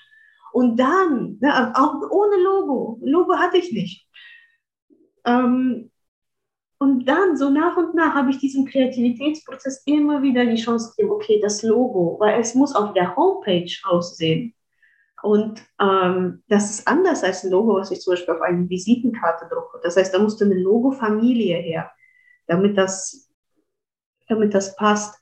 Und dann, ne, auch ohne Logo, Logo hatte ich nicht. Ähm, und dann, so nach und nach, habe ich diesem Kreativitätsprozess immer wieder die Chance gegeben, okay, das Logo, weil es muss auf der Homepage aussehen. Und ähm, das ist anders als ein Logo, was ich zum Beispiel auf eine Visitenkarte drucke. Das heißt, da musste eine Logo-Familie her, damit das, damit das passt.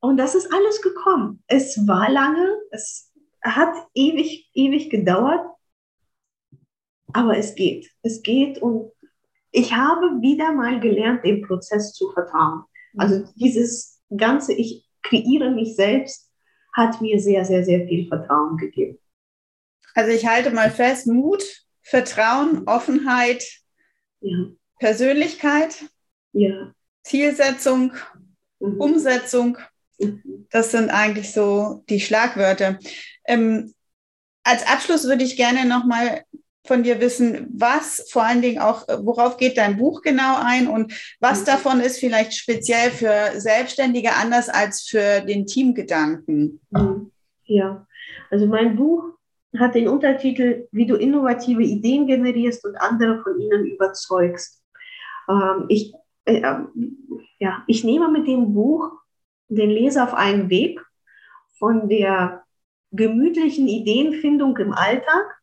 Und das ist alles gekommen. Es war lange, es hat ewig, ewig gedauert, aber es geht. Es geht und ich habe wieder mal gelernt, dem Prozess zu vertrauen. Also dieses ganze, ich kreiere mich selbst, hat mir sehr, sehr, sehr viel Vertrauen gegeben. Also ich halte mal fest, Mut, Vertrauen, Offenheit, ja. Persönlichkeit, ja. Zielsetzung, mhm. Umsetzung. Mhm. Das sind eigentlich so die Schlagwörter. Ähm, als Abschluss würde ich gerne nochmal von dir wissen, was vor allen Dingen auch, worauf geht dein Buch genau ein und was mhm. davon ist vielleicht speziell für Selbstständige anders als für den Teamgedanken? Mhm. Ja, also mein Buch hat den Untertitel, wie du innovative Ideen generierst und andere von ihnen überzeugst. Ähm, ich, äh, äh, ja, ich nehme mit dem Buch den Leser auf einen Weg von der gemütlichen Ideenfindung im Alltag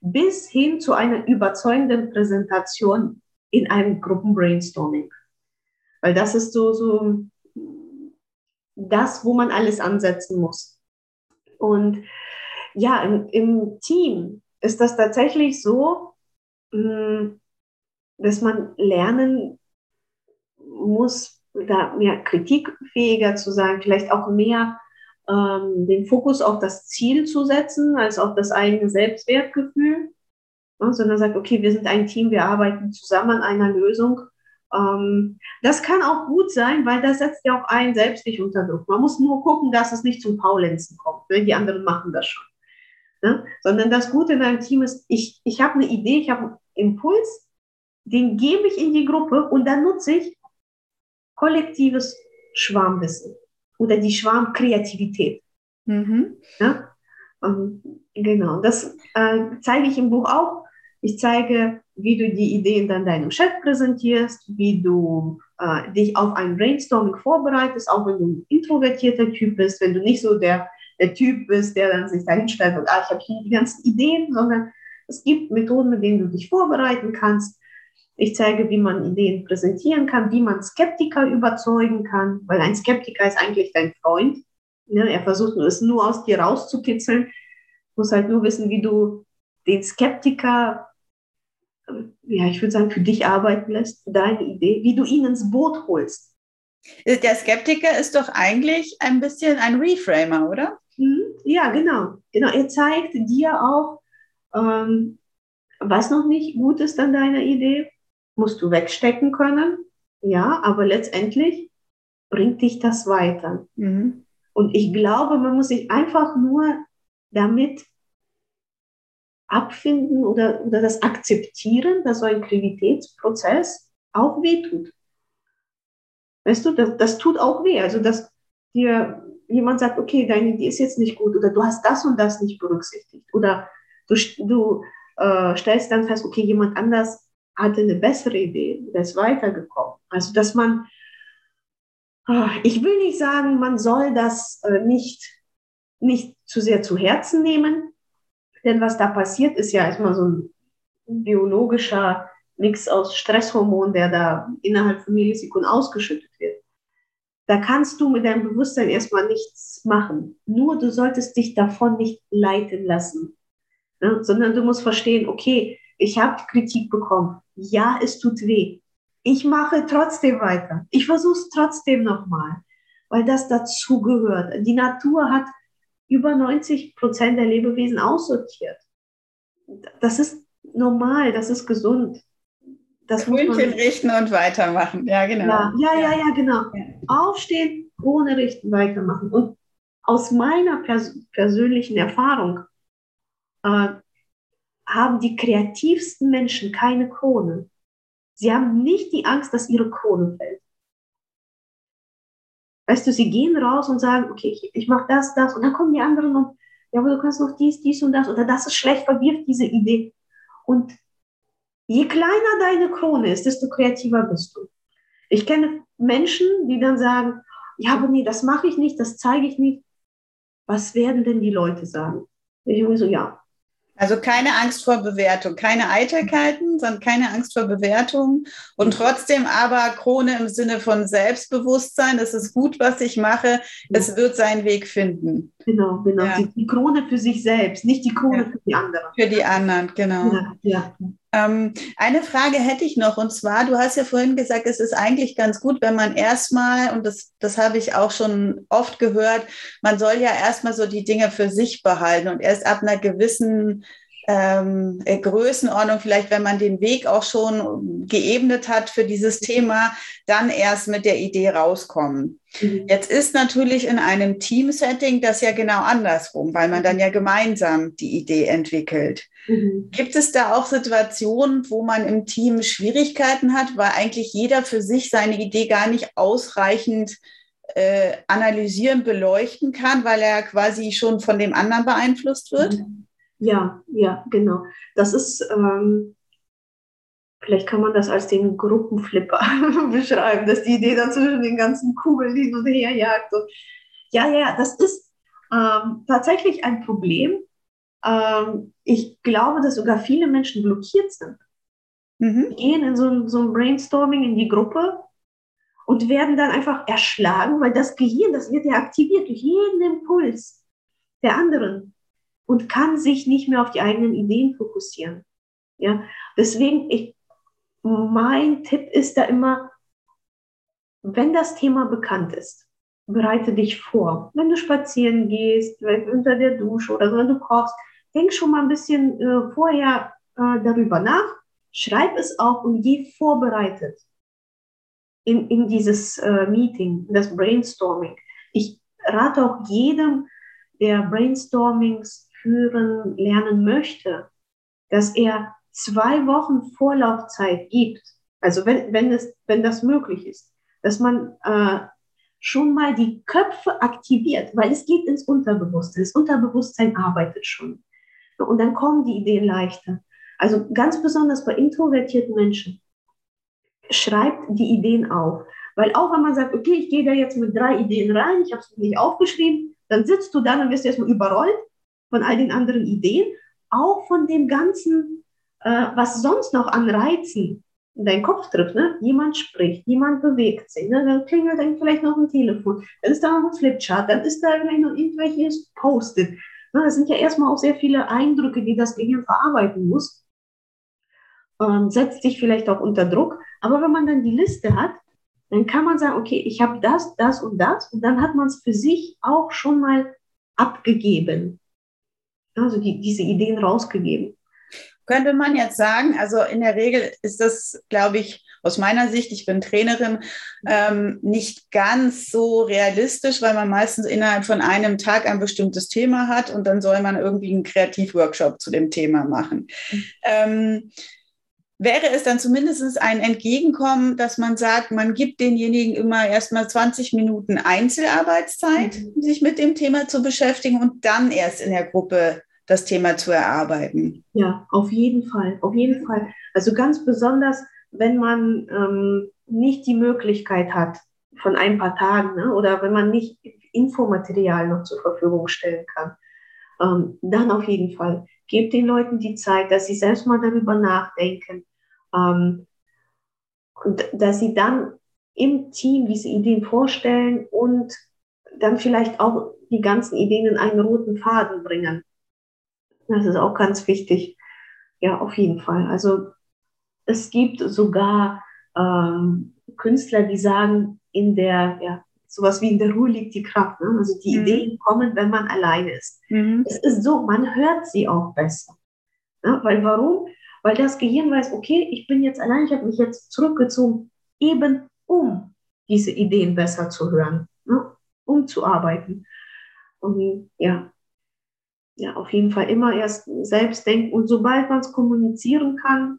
bis hin zu einer überzeugenden Präsentation in einem Gruppenbrainstorming. Weil das ist so, so das, wo man alles ansetzen muss. Und ja, im, im Team ist das tatsächlich so, hm, dass man lernen muss, da mehr kritikfähiger zu sein, vielleicht auch mehr ähm, den Fokus auf das Ziel zu setzen, als auf das eigene Selbstwertgefühl, ja, sondern sagt, okay, wir sind ein Team, wir arbeiten zusammen an einer Lösung. Ähm, das kann auch gut sein, weil das setzt ja auch einen selbst nicht unter Druck. Man muss nur gucken, dass es nicht zum Paulenzen kommt. Ne? Die anderen machen das schon. Ne? Sondern das Gute in einem Team ist, ich, ich habe eine Idee, ich habe einen Impuls, den gebe ich in die Gruppe und dann nutze ich kollektives Schwarmwissen oder die Schwarmkreativität. Mhm. Ja? Ähm, genau, das äh, zeige ich im Buch auch. Ich zeige, wie du die Ideen dann deinem Chef präsentierst, wie du äh, dich auf ein Brainstorming vorbereitest, auch wenn du ein introvertierter Typ bist, wenn du nicht so der der Typ bist, der dann sich da hinstellt und, ah, ich habe hier die ganzen Ideen, sondern es gibt Methoden, mit denen du dich vorbereiten kannst. Ich zeige, wie man Ideen präsentieren kann, wie man Skeptiker überzeugen kann, weil ein Skeptiker ist eigentlich dein Freund. Ne? Er versucht es nur aus dir rauszukitzeln. Muss halt nur wissen, wie du den Skeptiker, ja, ich würde sagen, für dich arbeiten lässt, für deine Idee, wie du ihn ins Boot holst. Der Skeptiker ist doch eigentlich ein bisschen ein Reframer, oder? Mhm. Ja, genau. genau. Er zeigt dir auch, ähm, was noch nicht gut ist an deiner Idee, musst du wegstecken können. Ja, aber letztendlich bringt dich das weiter. Mhm. Und ich glaube, man muss sich einfach nur damit abfinden oder, oder das akzeptieren, dass so ein Kreativitätsprozess auch wehtut. Weißt du, das, das tut auch weh. Also, dass dir jemand sagt, okay, deine Idee ist jetzt nicht gut oder du hast das und das nicht berücksichtigt oder du, du äh, stellst dann fest, okay, jemand anders hatte eine bessere Idee, der ist weitergekommen. Also, dass man, äh, ich will nicht sagen, man soll das äh, nicht, nicht zu sehr zu Herzen nehmen, denn was da passiert, ist ja erstmal so ein biologischer Mix aus Stresshormon, der da innerhalb von Millisekunden ausgeschüttet wird da kannst du mit deinem Bewusstsein erstmal nichts machen. Nur du solltest dich davon nicht leiten lassen, ne? sondern du musst verstehen, okay, ich habe Kritik bekommen. Ja, es tut weh. Ich mache trotzdem weiter. Ich versuche es trotzdem nochmal, weil das dazugehört. Die Natur hat über 90 Prozent der Lebewesen aussortiert. Das ist normal, das ist gesund. Das Krönchen richten und weitermachen. Ja, genau. Ja, ja, ja, ja genau. Ja. Aufstehen, ohne richten, weitermachen. Und aus meiner pers persönlichen Erfahrung äh, haben die kreativsten Menschen keine Krone. Sie haben nicht die Angst, dass ihre Krone fällt. Weißt du, sie gehen raus und sagen, okay, ich, ich mache das, das und dann kommen die anderen und ja, aber du kannst noch dies, dies und das oder das ist schlecht, verwirft diese Idee. Und je kleiner deine Krone ist, desto kreativer bist du. Ich kenne Menschen, die dann sagen, ja, aber nee, das mache ich nicht, das zeige ich nicht. Was werden denn die Leute sagen? Ich so, ja, also keine Angst vor Bewertung, keine Eitelkeiten, sondern keine Angst vor Bewertung und trotzdem aber Krone im Sinne von Selbstbewusstsein. Es ist gut, was ich mache. Es wird seinen Weg finden. Genau, genau. Ja. Die, Krone für sich selbst, nicht die Krone ja. für die anderen. Für die anderen, genau. Ja, ähm, eine Frage hätte ich noch und zwar, du hast ja vorhin gesagt, es ist eigentlich ganz gut, wenn man erstmal, und das, das habe ich auch schon oft gehört, man soll ja erstmal so die Dinge für sich behalten und erst ab einer gewissen ähm, äh, Größenordnung, vielleicht wenn man den Weg auch schon geebnet hat für dieses Thema, dann erst mit der Idee rauskommen. Mhm. Jetzt ist natürlich in einem Team-Setting das ja genau andersrum, weil man dann ja gemeinsam die Idee entwickelt. Mhm. Gibt es da auch Situationen, wo man im Team Schwierigkeiten hat, weil eigentlich jeder für sich seine Idee gar nicht ausreichend äh, analysieren, beleuchten kann, weil er quasi schon von dem anderen beeinflusst wird? Mhm. Ja, ja, genau. Das ist, ähm, vielleicht kann man das als den Gruppenflipper beschreiben, dass die Idee dann zwischen den ganzen Kugeln hin und her jagt. Und ja, ja, das ist ähm, tatsächlich ein Problem. Ähm, ich glaube, dass sogar viele Menschen blockiert sind. Mhm. Die gehen in so, so ein Brainstorming in die Gruppe und werden dann einfach erschlagen, weil das Gehirn, das wird ja aktiviert durch jeden Impuls der anderen und kann sich nicht mehr auf die eigenen Ideen fokussieren. Ja, deswegen, ich, mein Tipp ist da immer, wenn das Thema bekannt ist, bereite dich vor. Wenn du spazieren gehst, unter der Dusche oder wenn du kochst, denk schon mal ein bisschen äh, vorher äh, darüber nach, schreib es auf und geh vorbereitet in, in dieses äh, Meeting, in das Brainstorming. Ich rate auch jedem, der Brainstormings führen lernen möchte, dass er zwei Wochen Vorlaufzeit gibt, also wenn, wenn, es, wenn das möglich ist, dass man äh, schon mal die Köpfe aktiviert, weil es geht ins Unterbewusstsein. Das Unterbewusstsein arbeitet schon. Und dann kommen die Ideen leichter. Also ganz besonders bei introvertierten Menschen. Schreibt die Ideen auf. Weil auch wenn man sagt, okay, ich gehe da jetzt mit drei Ideen rein, ich habe es nicht aufgeschrieben, dann sitzt du da und wirst erstmal überrollt von all den anderen Ideen, auch von dem Ganzen, äh, was sonst noch an Reizen in deinen Kopf trifft. Ne? Jemand spricht, jemand bewegt sich, ne? dann klingelt dann vielleicht noch ein Telefon, dann ist da noch ein Flipchart, dann ist da vielleicht noch irgendwelches Post-it. Ne? Das sind ja erstmal auch sehr viele Eindrücke, die das Gehirn verarbeiten muss. Ähm, setzt sich vielleicht auch unter Druck. Aber wenn man dann die Liste hat, dann kann man sagen, okay, ich habe das, das und das. Und dann hat man es für sich auch schon mal abgegeben also die, diese Ideen rausgegeben. Könnte man jetzt sagen, also in der Regel ist das, glaube ich, aus meiner Sicht, ich bin Trainerin, ähm, nicht ganz so realistisch, weil man meistens innerhalb von einem Tag ein bestimmtes Thema hat und dann soll man irgendwie einen Kreativworkshop zu dem Thema machen. Mhm. Ähm, wäre es dann zumindest ein Entgegenkommen, dass man sagt, man gibt denjenigen immer erstmal 20 Minuten Einzelarbeitszeit, mhm. sich mit dem Thema zu beschäftigen und dann erst in der Gruppe das Thema zu erarbeiten. Ja, auf jeden Fall, auf jeden Fall. Also ganz besonders, wenn man ähm, nicht die Möglichkeit hat von ein paar Tagen ne, oder wenn man nicht Infomaterial noch zur Verfügung stellen kann, ähm, dann auf jeden Fall. Gebt den Leuten die Zeit, dass sie selbst mal darüber nachdenken ähm, und dass sie dann im Team diese Ideen vorstellen und dann vielleicht auch die ganzen Ideen in einen roten Faden bringen. Das ist auch ganz wichtig. Ja, auf jeden Fall. Also es gibt sogar ähm, Künstler, die sagen, in der, ja, sowas wie in der Ruhe liegt die Kraft. Ne? Also die mhm. Ideen kommen, wenn man alleine ist. Mhm. Es ist so, man hört sie auch besser. Ja, weil warum? Weil das Gehirn weiß, okay, ich bin jetzt allein, ich habe mich jetzt zurückgezogen, eben um diese Ideen besser zu hören, ne? um zu arbeiten. Und ja, ja, auf jeden Fall immer erst selbst denken und sobald man es kommunizieren kann,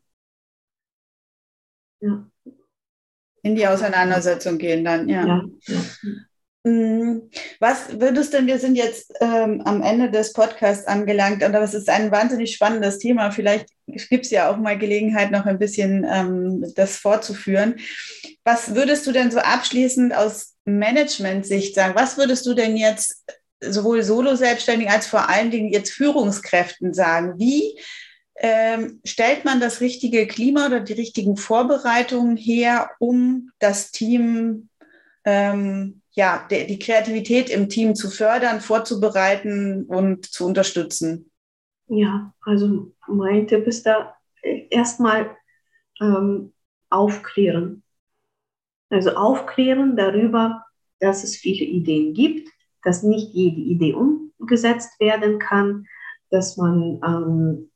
ja. In die Auseinandersetzung gehen dann, ja. ja, ja. Mm, was würdest denn, wir sind jetzt ähm, am Ende des Podcasts angelangt und das ist ein wahnsinnig spannendes Thema. Vielleicht gibt es ja auch mal Gelegenheit, noch ein bisschen ähm, das fortzuführen. Was würdest du denn so abschließend aus Management-Sicht sagen? Was würdest du denn jetzt sowohl Solo-Selbstständigen als vor allen Dingen jetzt Führungskräften sagen? Wie ähm, stellt man das richtige Klima oder die richtigen Vorbereitungen her, um das Team ähm, ja, die, die Kreativität im Team zu fördern, vorzubereiten und zu unterstützen? Ja, also mein Tipp ist da erstmal ähm, aufklären. Also aufklären darüber, dass es viele Ideen gibt, dass nicht jede Idee umgesetzt werden kann, dass man ähm,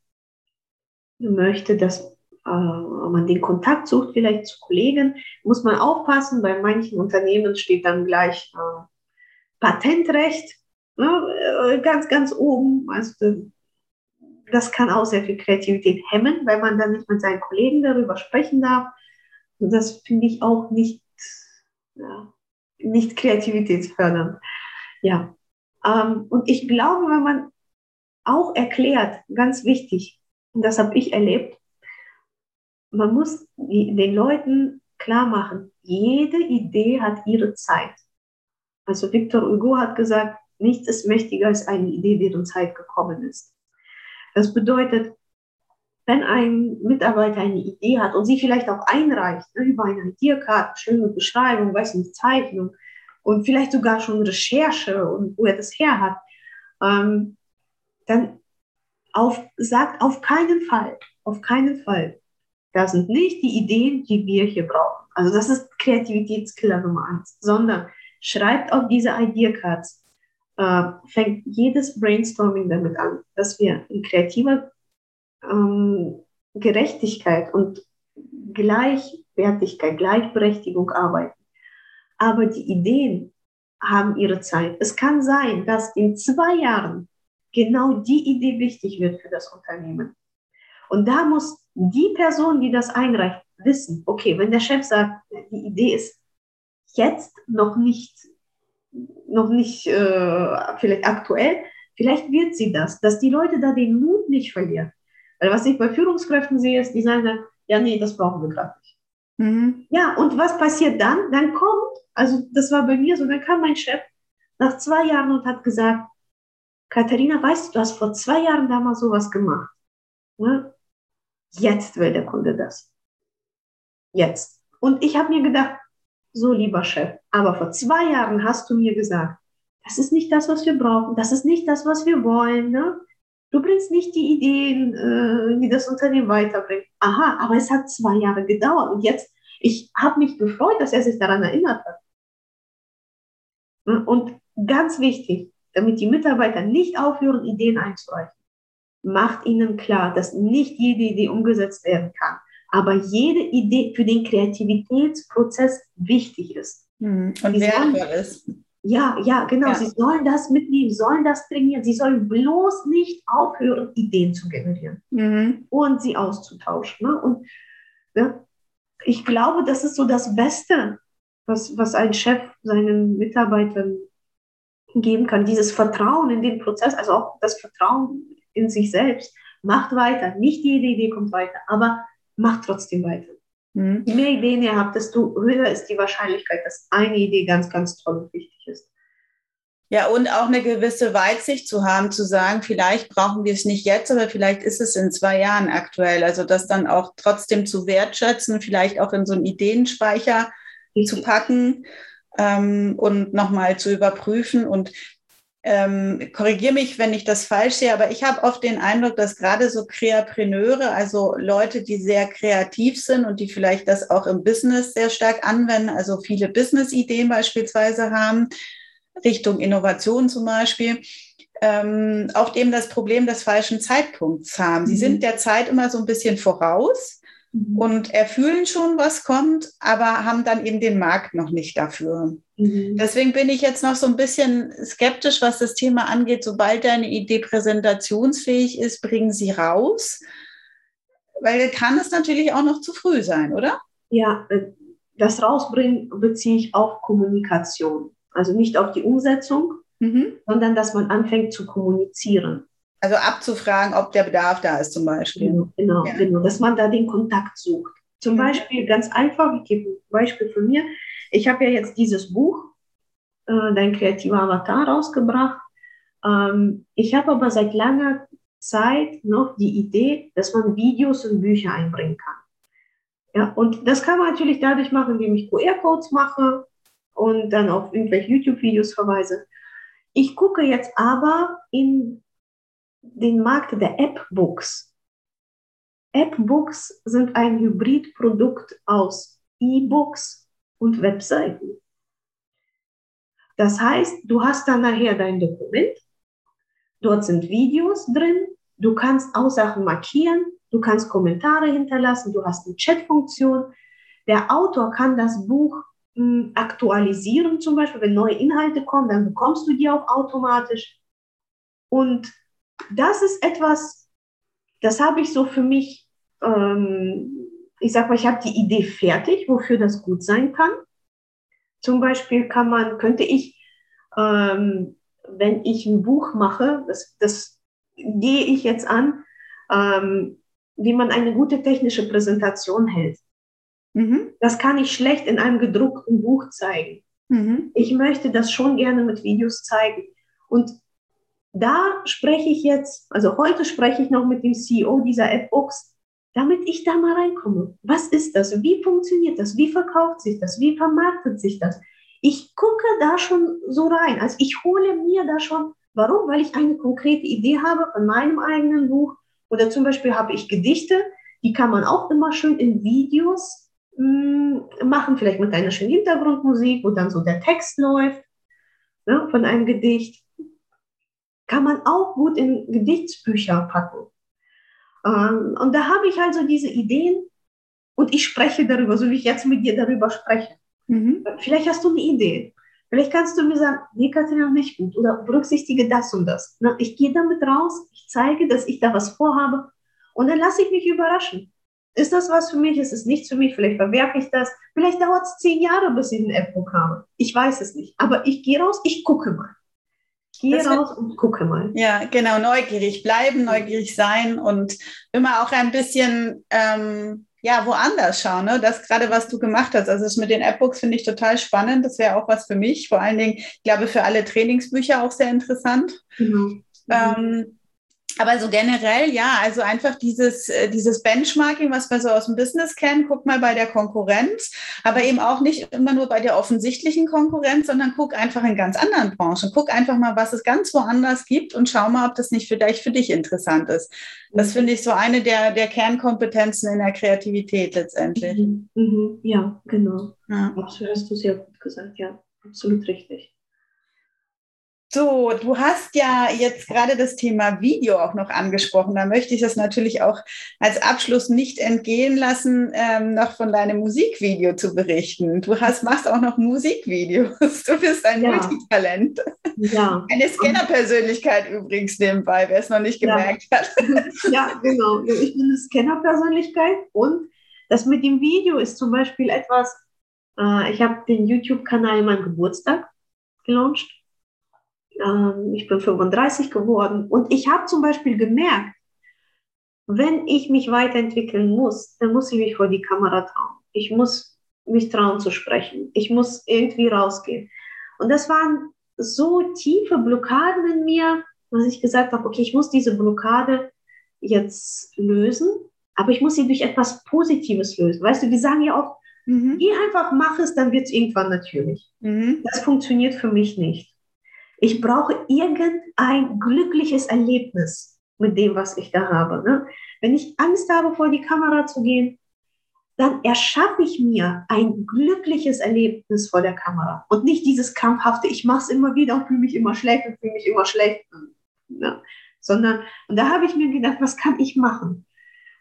möchte, dass äh, man den Kontakt sucht, vielleicht zu Kollegen, muss man aufpassen. Bei manchen Unternehmen steht dann gleich äh, Patentrecht ne, äh, ganz, ganz oben. Also das kann auch sehr viel Kreativität hemmen, weil man dann nicht mit seinen Kollegen darüber sprechen darf. Und das finde ich auch nicht, ja, nicht kreativitätsfördernd. Ja. Ähm, und ich glaube, wenn man auch erklärt, ganz wichtig, und das habe ich erlebt, man muss den Leuten klar machen, jede Idee hat ihre Zeit. Also Victor Hugo hat gesagt, nichts ist mächtiger als eine Idee, deren Zeit gekommen ist. Das bedeutet, wenn ein Mitarbeiter eine Idee hat und sie vielleicht auch einreicht, ne, über eine Tierkarte, schöne Beschreibung, weiß nicht, Zeichnung und vielleicht sogar schon Recherche und wo er das her hat, ähm, dann auf, sagt auf keinen Fall, auf keinen Fall, das sind nicht die Ideen, die wir hier brauchen. Also das ist Kreativitätskiller Nummer eins, sondern schreibt auf diese Idea Cards, äh, fängt jedes Brainstorming damit an, dass wir in kreativer ähm, Gerechtigkeit und Gleichwertigkeit, Gleichberechtigung arbeiten. Aber die Ideen haben ihre Zeit. Es kann sein, dass in zwei Jahren genau die Idee wichtig wird für das Unternehmen. Und da muss die Person, die das einreicht, wissen, okay, wenn der Chef sagt, die Idee ist jetzt noch nicht, noch nicht äh, vielleicht aktuell, vielleicht wird sie das, dass die Leute da den Mut nicht verlieren. Weil was ich bei Führungskräften sehe, ist, die sagen ja, nee, das brauchen wir gerade nicht. Mhm. Ja, und was passiert dann? Dann kommt, also das war bei mir so, dann kam mein Chef nach zwei Jahren und hat gesagt, Katharina, weißt du, du hast vor zwei Jahren damals sowas gemacht. Ne? Jetzt will der Kunde das. Jetzt. Und ich habe mir gedacht, so lieber Chef, aber vor zwei Jahren hast du mir gesagt, das ist nicht das, was wir brauchen, das ist nicht das, was wir wollen. Ne? Du bringst nicht die Ideen, äh, die das Unternehmen weiterbringt. Aha, aber es hat zwei Jahre gedauert und jetzt, ich habe mich gefreut, dass er sich daran erinnert hat. Und ganz wichtig, damit die Mitarbeiter nicht aufhören, Ideen einzureichen macht ihnen klar, dass nicht jede Idee umgesetzt werden kann, aber jede Idee für den Kreativitätsprozess wichtig ist. Mhm. Und wertvoll ist. Ja, ja, genau. Ja. Sie sollen das mitnehmen, sollen das trainieren. Sie sollen bloß nicht aufhören, Ideen zu generieren mhm. und sie auszutauschen. Ne? Und ne, ich glaube, das ist so das Beste, was, was ein Chef seinen Mitarbeitern geben kann. Dieses Vertrauen in den Prozess, also auch das Vertrauen in sich selbst. Macht weiter. Nicht jede Idee kommt weiter, aber macht trotzdem weiter. Mhm. Je mehr Ideen ihr habt, desto höher ist die Wahrscheinlichkeit, dass eine Idee ganz, ganz toll und wichtig ist. Ja, und auch eine gewisse Weitsicht zu haben, zu sagen, vielleicht brauchen wir es nicht jetzt, aber vielleicht ist es in zwei Jahren aktuell. Also das dann auch trotzdem zu wertschätzen, vielleicht auch in so einen Ideenspeicher zu packen ähm, und nochmal zu überprüfen. Und ähm, korrigiere mich, wenn ich das falsch sehe, aber ich habe oft den Eindruck, dass gerade so Kreapreneure, also Leute, die sehr kreativ sind und die vielleicht das auch im Business sehr stark anwenden, also viele Business-Ideen beispielsweise haben, Richtung Innovation zum Beispiel, ähm, auch dem das Problem des falschen Zeitpunkts haben. Sie mhm. sind der Zeit immer so ein bisschen voraus mhm. und erfühlen schon, was kommt, aber haben dann eben den Markt noch nicht dafür. Mhm. Deswegen bin ich jetzt noch so ein bisschen skeptisch, was das Thema angeht. Sobald deine Idee präsentationsfähig ist, bringen sie raus. Weil kann es natürlich auch noch zu früh sein, oder? Ja, äh, das Rausbringen beziehe ich auf Kommunikation. Also nicht auf die Umsetzung, mhm. sondern dass man anfängt zu kommunizieren. Also abzufragen, ob der Bedarf da ist zum Beispiel. Genau, genau, ja. genau dass man da den Kontakt sucht. Zum. Beispiel ganz einfach, ich gebe ein Beispiel von mir. Ich habe ja jetzt dieses Buch, äh, Dein kreativer Avatar, rausgebracht. Ähm, ich habe aber seit langer Zeit noch die Idee, dass man Videos und Bücher einbringen kann. Ja, und das kann man natürlich dadurch machen, indem ich QR-Codes mache und dann auf irgendwelche YouTube-Videos verweise. Ich gucke jetzt aber in den Markt der App-Books. App-Books sind ein Hybridprodukt aus E-Books und Webseiten. Das heißt, du hast dann nachher dein Dokument, dort sind Videos drin, du kannst auch Sachen markieren, du kannst Kommentare hinterlassen, du hast eine Chat-Funktion. Der Autor kann das Buch mh, hm, aktualisieren, zum Beispiel, wenn neue Inhalte kommen, dann bekommst du die auch automatisch. Und das ist etwas, das habe ich so für mich, ähm, ich sag mal, ich habe die Idee fertig, wofür das gut sein kann. Zum Beispiel kann man, könnte ich, ähm, wenn ich ein Buch mache, das, das gehe ich jetzt an, ähm, wie man eine gute technische Präsentation hält. Mhm. Das kann ich schlecht in einem gedruckten Buch zeigen. Mhm. Ich möchte das schon gerne mit Videos zeigen. Und da spreche ich jetzt, also heute spreche ich noch mit dem CEO dieser App-Books, damit ich da mal reinkomme. Was ist das? Wie funktioniert das? Wie verkauft sich das? Wie vermarktet sich das? Ich gucke da schon so rein. Also ich hole mir da schon, warum? Weil ich eine konkrete Idee habe von meinem eigenen Buch. Oder zum Beispiel habe ich Gedichte, die kann man auch immer schön in Videos hm, machen, vielleicht mit einer schönen Hintergrundmusik, wo dann so der Text läuft ne, von einem Gedicht kann man auch gut in Gedichtsbücher packen. Ähm, und da habe ich also diese Ideen und ich spreche darüber, so wie ich jetzt mit dir darüber spreche. Mhm. Vielleicht hast du eine Idee. Vielleicht kannst du mir sagen, nee, Katharina, nicht gut oder berücksichtige das und das. Na, ich gehe damit raus, ich zeige, dass ich da was vorhabe und dann lasse ich mich überraschen. Ist das was für mich? Ist es nichts für mich? Vielleicht verwerfe ich das. Vielleicht dauert es zehn Jahre, bis ich ein App-Book habe. Ich weiß es nicht. Aber ich gehe raus, ich gucke mal. Geh das raus und gucke mal. Ja, genau, neugierig bleiben, neugierig sein und immer auch ein bisschen ähm, ja, woanders schauen. Ne? Das gerade, was du gemacht hast. Also das mit den Appbooks finde ich total spannend. Das wäre auch was für mich. Vor allen Dingen, ich glaube, für alle Trainingsbücher auch sehr interessant. Mhm. Ähm, aber so generell, ja, also einfach dieses, äh, dieses Benchmarking, was wir so aus dem Business kennen, guck mal bei der Konkurrenz, aber eben auch nicht immer nur bei der offensichtlichen Konkurrenz, sondern guck einfach in ganz anderen Branchen. Guck einfach mal, was es ganz woanders gibt und schau mal, ob das nicht vielleicht für dich interessant ist. Das mhm. finde ich so eine der, der Kernkompetenzen in der Kreativität letztendlich. Mhm. Mhm. Ja, genau. Ja. Absolut hast du sehr gut gesagt, ja, absolut richtig. So, du hast ja jetzt gerade das Thema Video auch noch angesprochen. Da möchte ich das natürlich auch als Abschluss nicht entgehen lassen, ähm, noch von deinem Musikvideo zu berichten. Du hast, machst auch noch Musikvideos. Du bist ein ja. Multitalent. Ja. Eine Scanner-Persönlichkeit übrigens nebenbei, wer es noch nicht gemerkt ja. hat. Ja, genau. Ich bin eine Scanner-Persönlichkeit und das mit dem Video ist zum Beispiel etwas, äh, ich habe den YouTube-Kanal meinem Geburtstag gelauncht ähm, ich bin 35 geworden und ich habe zum Beispiel gemerkt, wenn ich mich weiterentwickeln muss, dann muss ich mich vor die Kamera trauen. Ich muss mich trauen zu sprechen. Ich muss irgendwie rausgehen. Und das waren so tiefe Blockaden in mir, dass ich gesagt habe, okay, ich muss diese Blockade jetzt lösen, aber ich muss sie durch etwas Positives lösen. Weißt du, wir sagen ja oft, mhm. geh einfach, mach es, dann wird es irgendwann natürlich. Mhm. Das funktioniert für mich nicht. Ich brauche irgendein glückliches Erlebnis mit dem, was ich da habe. Ne? Wenn ich Angst habe, vor die Kamera zu gehen, dann erschaffe ich mir ein glückliches Erlebnis vor der Kamera und nicht dieses krampfhafte, ich mache es immer wieder und fühle mich immer schlecht und fühle mich immer schlecht. Ne? Sondern, und da habe ich mir gedacht, was kann ich machen?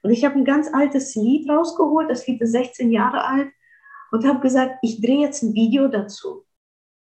Und ich habe ein ganz altes Lied rausgeholt, das Lied ist 16 Jahre alt und habe gesagt, ich drehe jetzt ein Video dazu.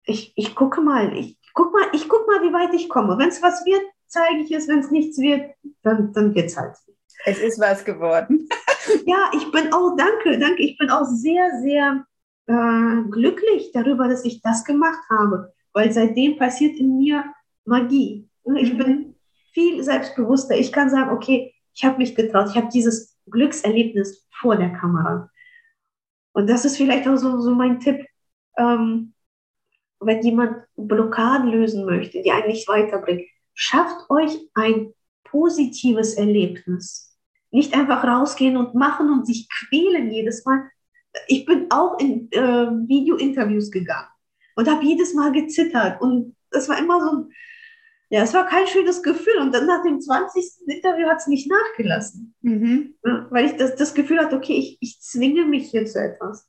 Ich, ich gucke mal, ich guck mal, ich guck mal, wie weit ich komme. Wenn es was wird, zeige ich es. Wenn es nichts wird, dann, dann wird es halt. Es ist was geworden. ja, ich bin auch, danke, danke. Ich bin auch sehr, sehr äh, glücklich darüber, dass ich das gemacht habe, weil seitdem passiert in mir Magie. Ich mhm. bin viel selbstbewusster. Ich kann sagen, okay, ich habe mich getraut, ich habe dieses Glückserlebnis vor der Kamera. Und das ist vielleicht auch so, so mein Tipp, ähm, wenn jemand Blockaden lösen möchte, die einen nicht weiterbringt, schafft euch ein positives Erlebnis. Nicht einfach rausgehen und machen und sich quälen jedes Mal. Ich bin auch in äh, Video-Interviews gegangen und habe jedes Mal gezittert. Und das war immer so ja, es war kein schönes Gefühl. Und dann nach dem 20. Interview hat es nicht nachgelassen. Mhm. Ja, weil ich das, das Gefühl hatte, okay, ich, ich zwinge mich hier zu etwas.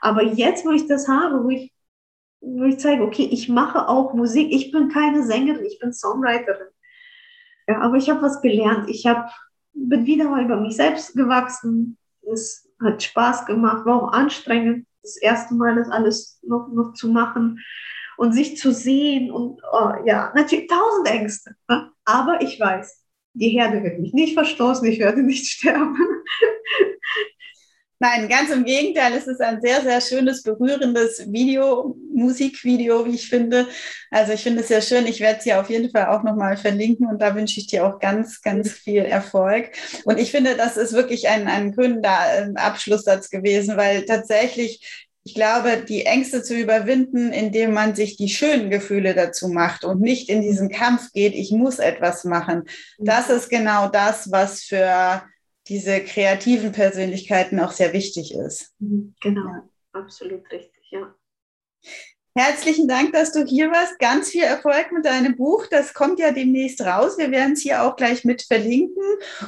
Aber jetzt, wo ich das habe, wo ich wo ich zeige, okay, ich mache auch Musik. Ich bin keine Sängerin, ich bin Songwriterin. Ja, aber ich habe was gelernt. Ich hab, bin wieder mal über mich selbst gewachsen. Es hat Spaß gemacht, war auch anstrengend, das erste Mal das alles noch, noch zu machen und sich zu sehen und oh, ja, natürlich tausend Ängste. Ne? Aber ich weiß, die Herde wird mich nicht verstoßen, ich werde nicht sterben. Nein, ganz im Gegenteil. Es ist ein sehr, sehr schönes, berührendes Video, Musikvideo, wie ich finde. Also ich finde es sehr schön. Ich werde es hier auf jeden Fall auch nochmal verlinken und da wünsche ich dir auch ganz, ganz viel Erfolg. Und ich finde, das ist wirklich ein, ein gründer ähm, Abschlusssatz gewesen, weil tatsächlich ich glaube, die Ängste zu überwinden, indem man sich die schönen Gefühle dazu macht und nicht in diesen Kampf geht, ich muss etwas machen. Das ist genau das, was für diese kreativen Persönlichkeiten auch sehr wichtig ist. Mhm, genau, ja. absolut richtig, ja. Herzlichen Dank, dass du hier warst. Ganz viel Erfolg mit deinem Buch. Das kommt ja demnächst raus. Wir werden es hier auch gleich mit verlinken.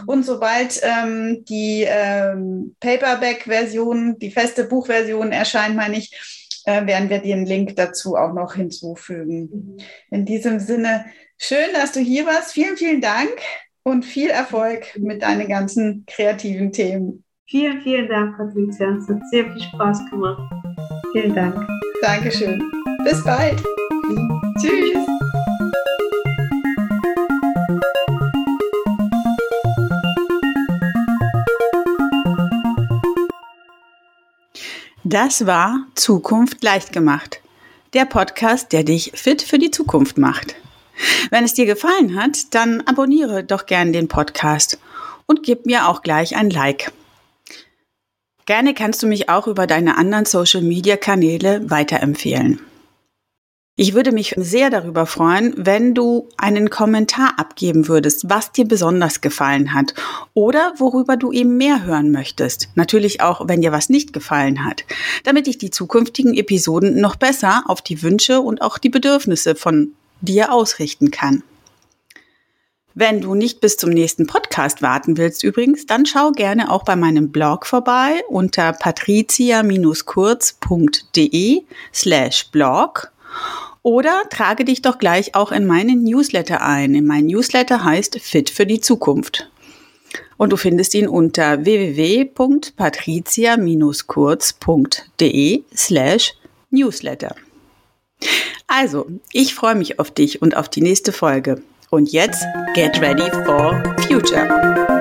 Und sobald ähm, die ähm, Paperback-Version, die feste Buchversion erscheint, meine ich, äh, werden wir den Link dazu auch noch hinzufügen. Mhm. In diesem Sinne, schön, dass du hier warst. Vielen, vielen Dank und viel Erfolg mit deinen ganzen kreativen Themen. Vielen, vielen Dank, Patricia. Es hat sehr viel Spaß gemacht. Vielen Dank. Dankeschön. Bis bald. Tschüss. Das war Zukunft leicht gemacht. Der Podcast, der dich fit für die Zukunft macht. Wenn es dir gefallen hat, dann abonniere doch gern den Podcast und gib mir auch gleich ein Like. Gerne kannst du mich auch über deine anderen Social-Media-Kanäle weiterempfehlen. Ich würde mich sehr darüber freuen, wenn du einen Kommentar abgeben würdest, was dir besonders gefallen hat oder worüber du eben mehr hören möchtest. Natürlich auch, wenn dir was nicht gefallen hat, damit ich die zukünftigen Episoden noch besser auf die Wünsche und auch die Bedürfnisse von dir ausrichten kann. Wenn du nicht bis zum nächsten Podcast warten willst übrigens, dann schau gerne auch bei meinem Blog vorbei unter patricia-kurz.de slash blog oder trage dich doch gleich auch in meinen Newsletter ein. In mein Newsletter heißt Fit für die Zukunft. Und du findest ihn unter www.patricia-kurz.de slash newsletter. Also, ich freue mich auf dich und auf die nächste Folge. Und jetzt, get ready for future.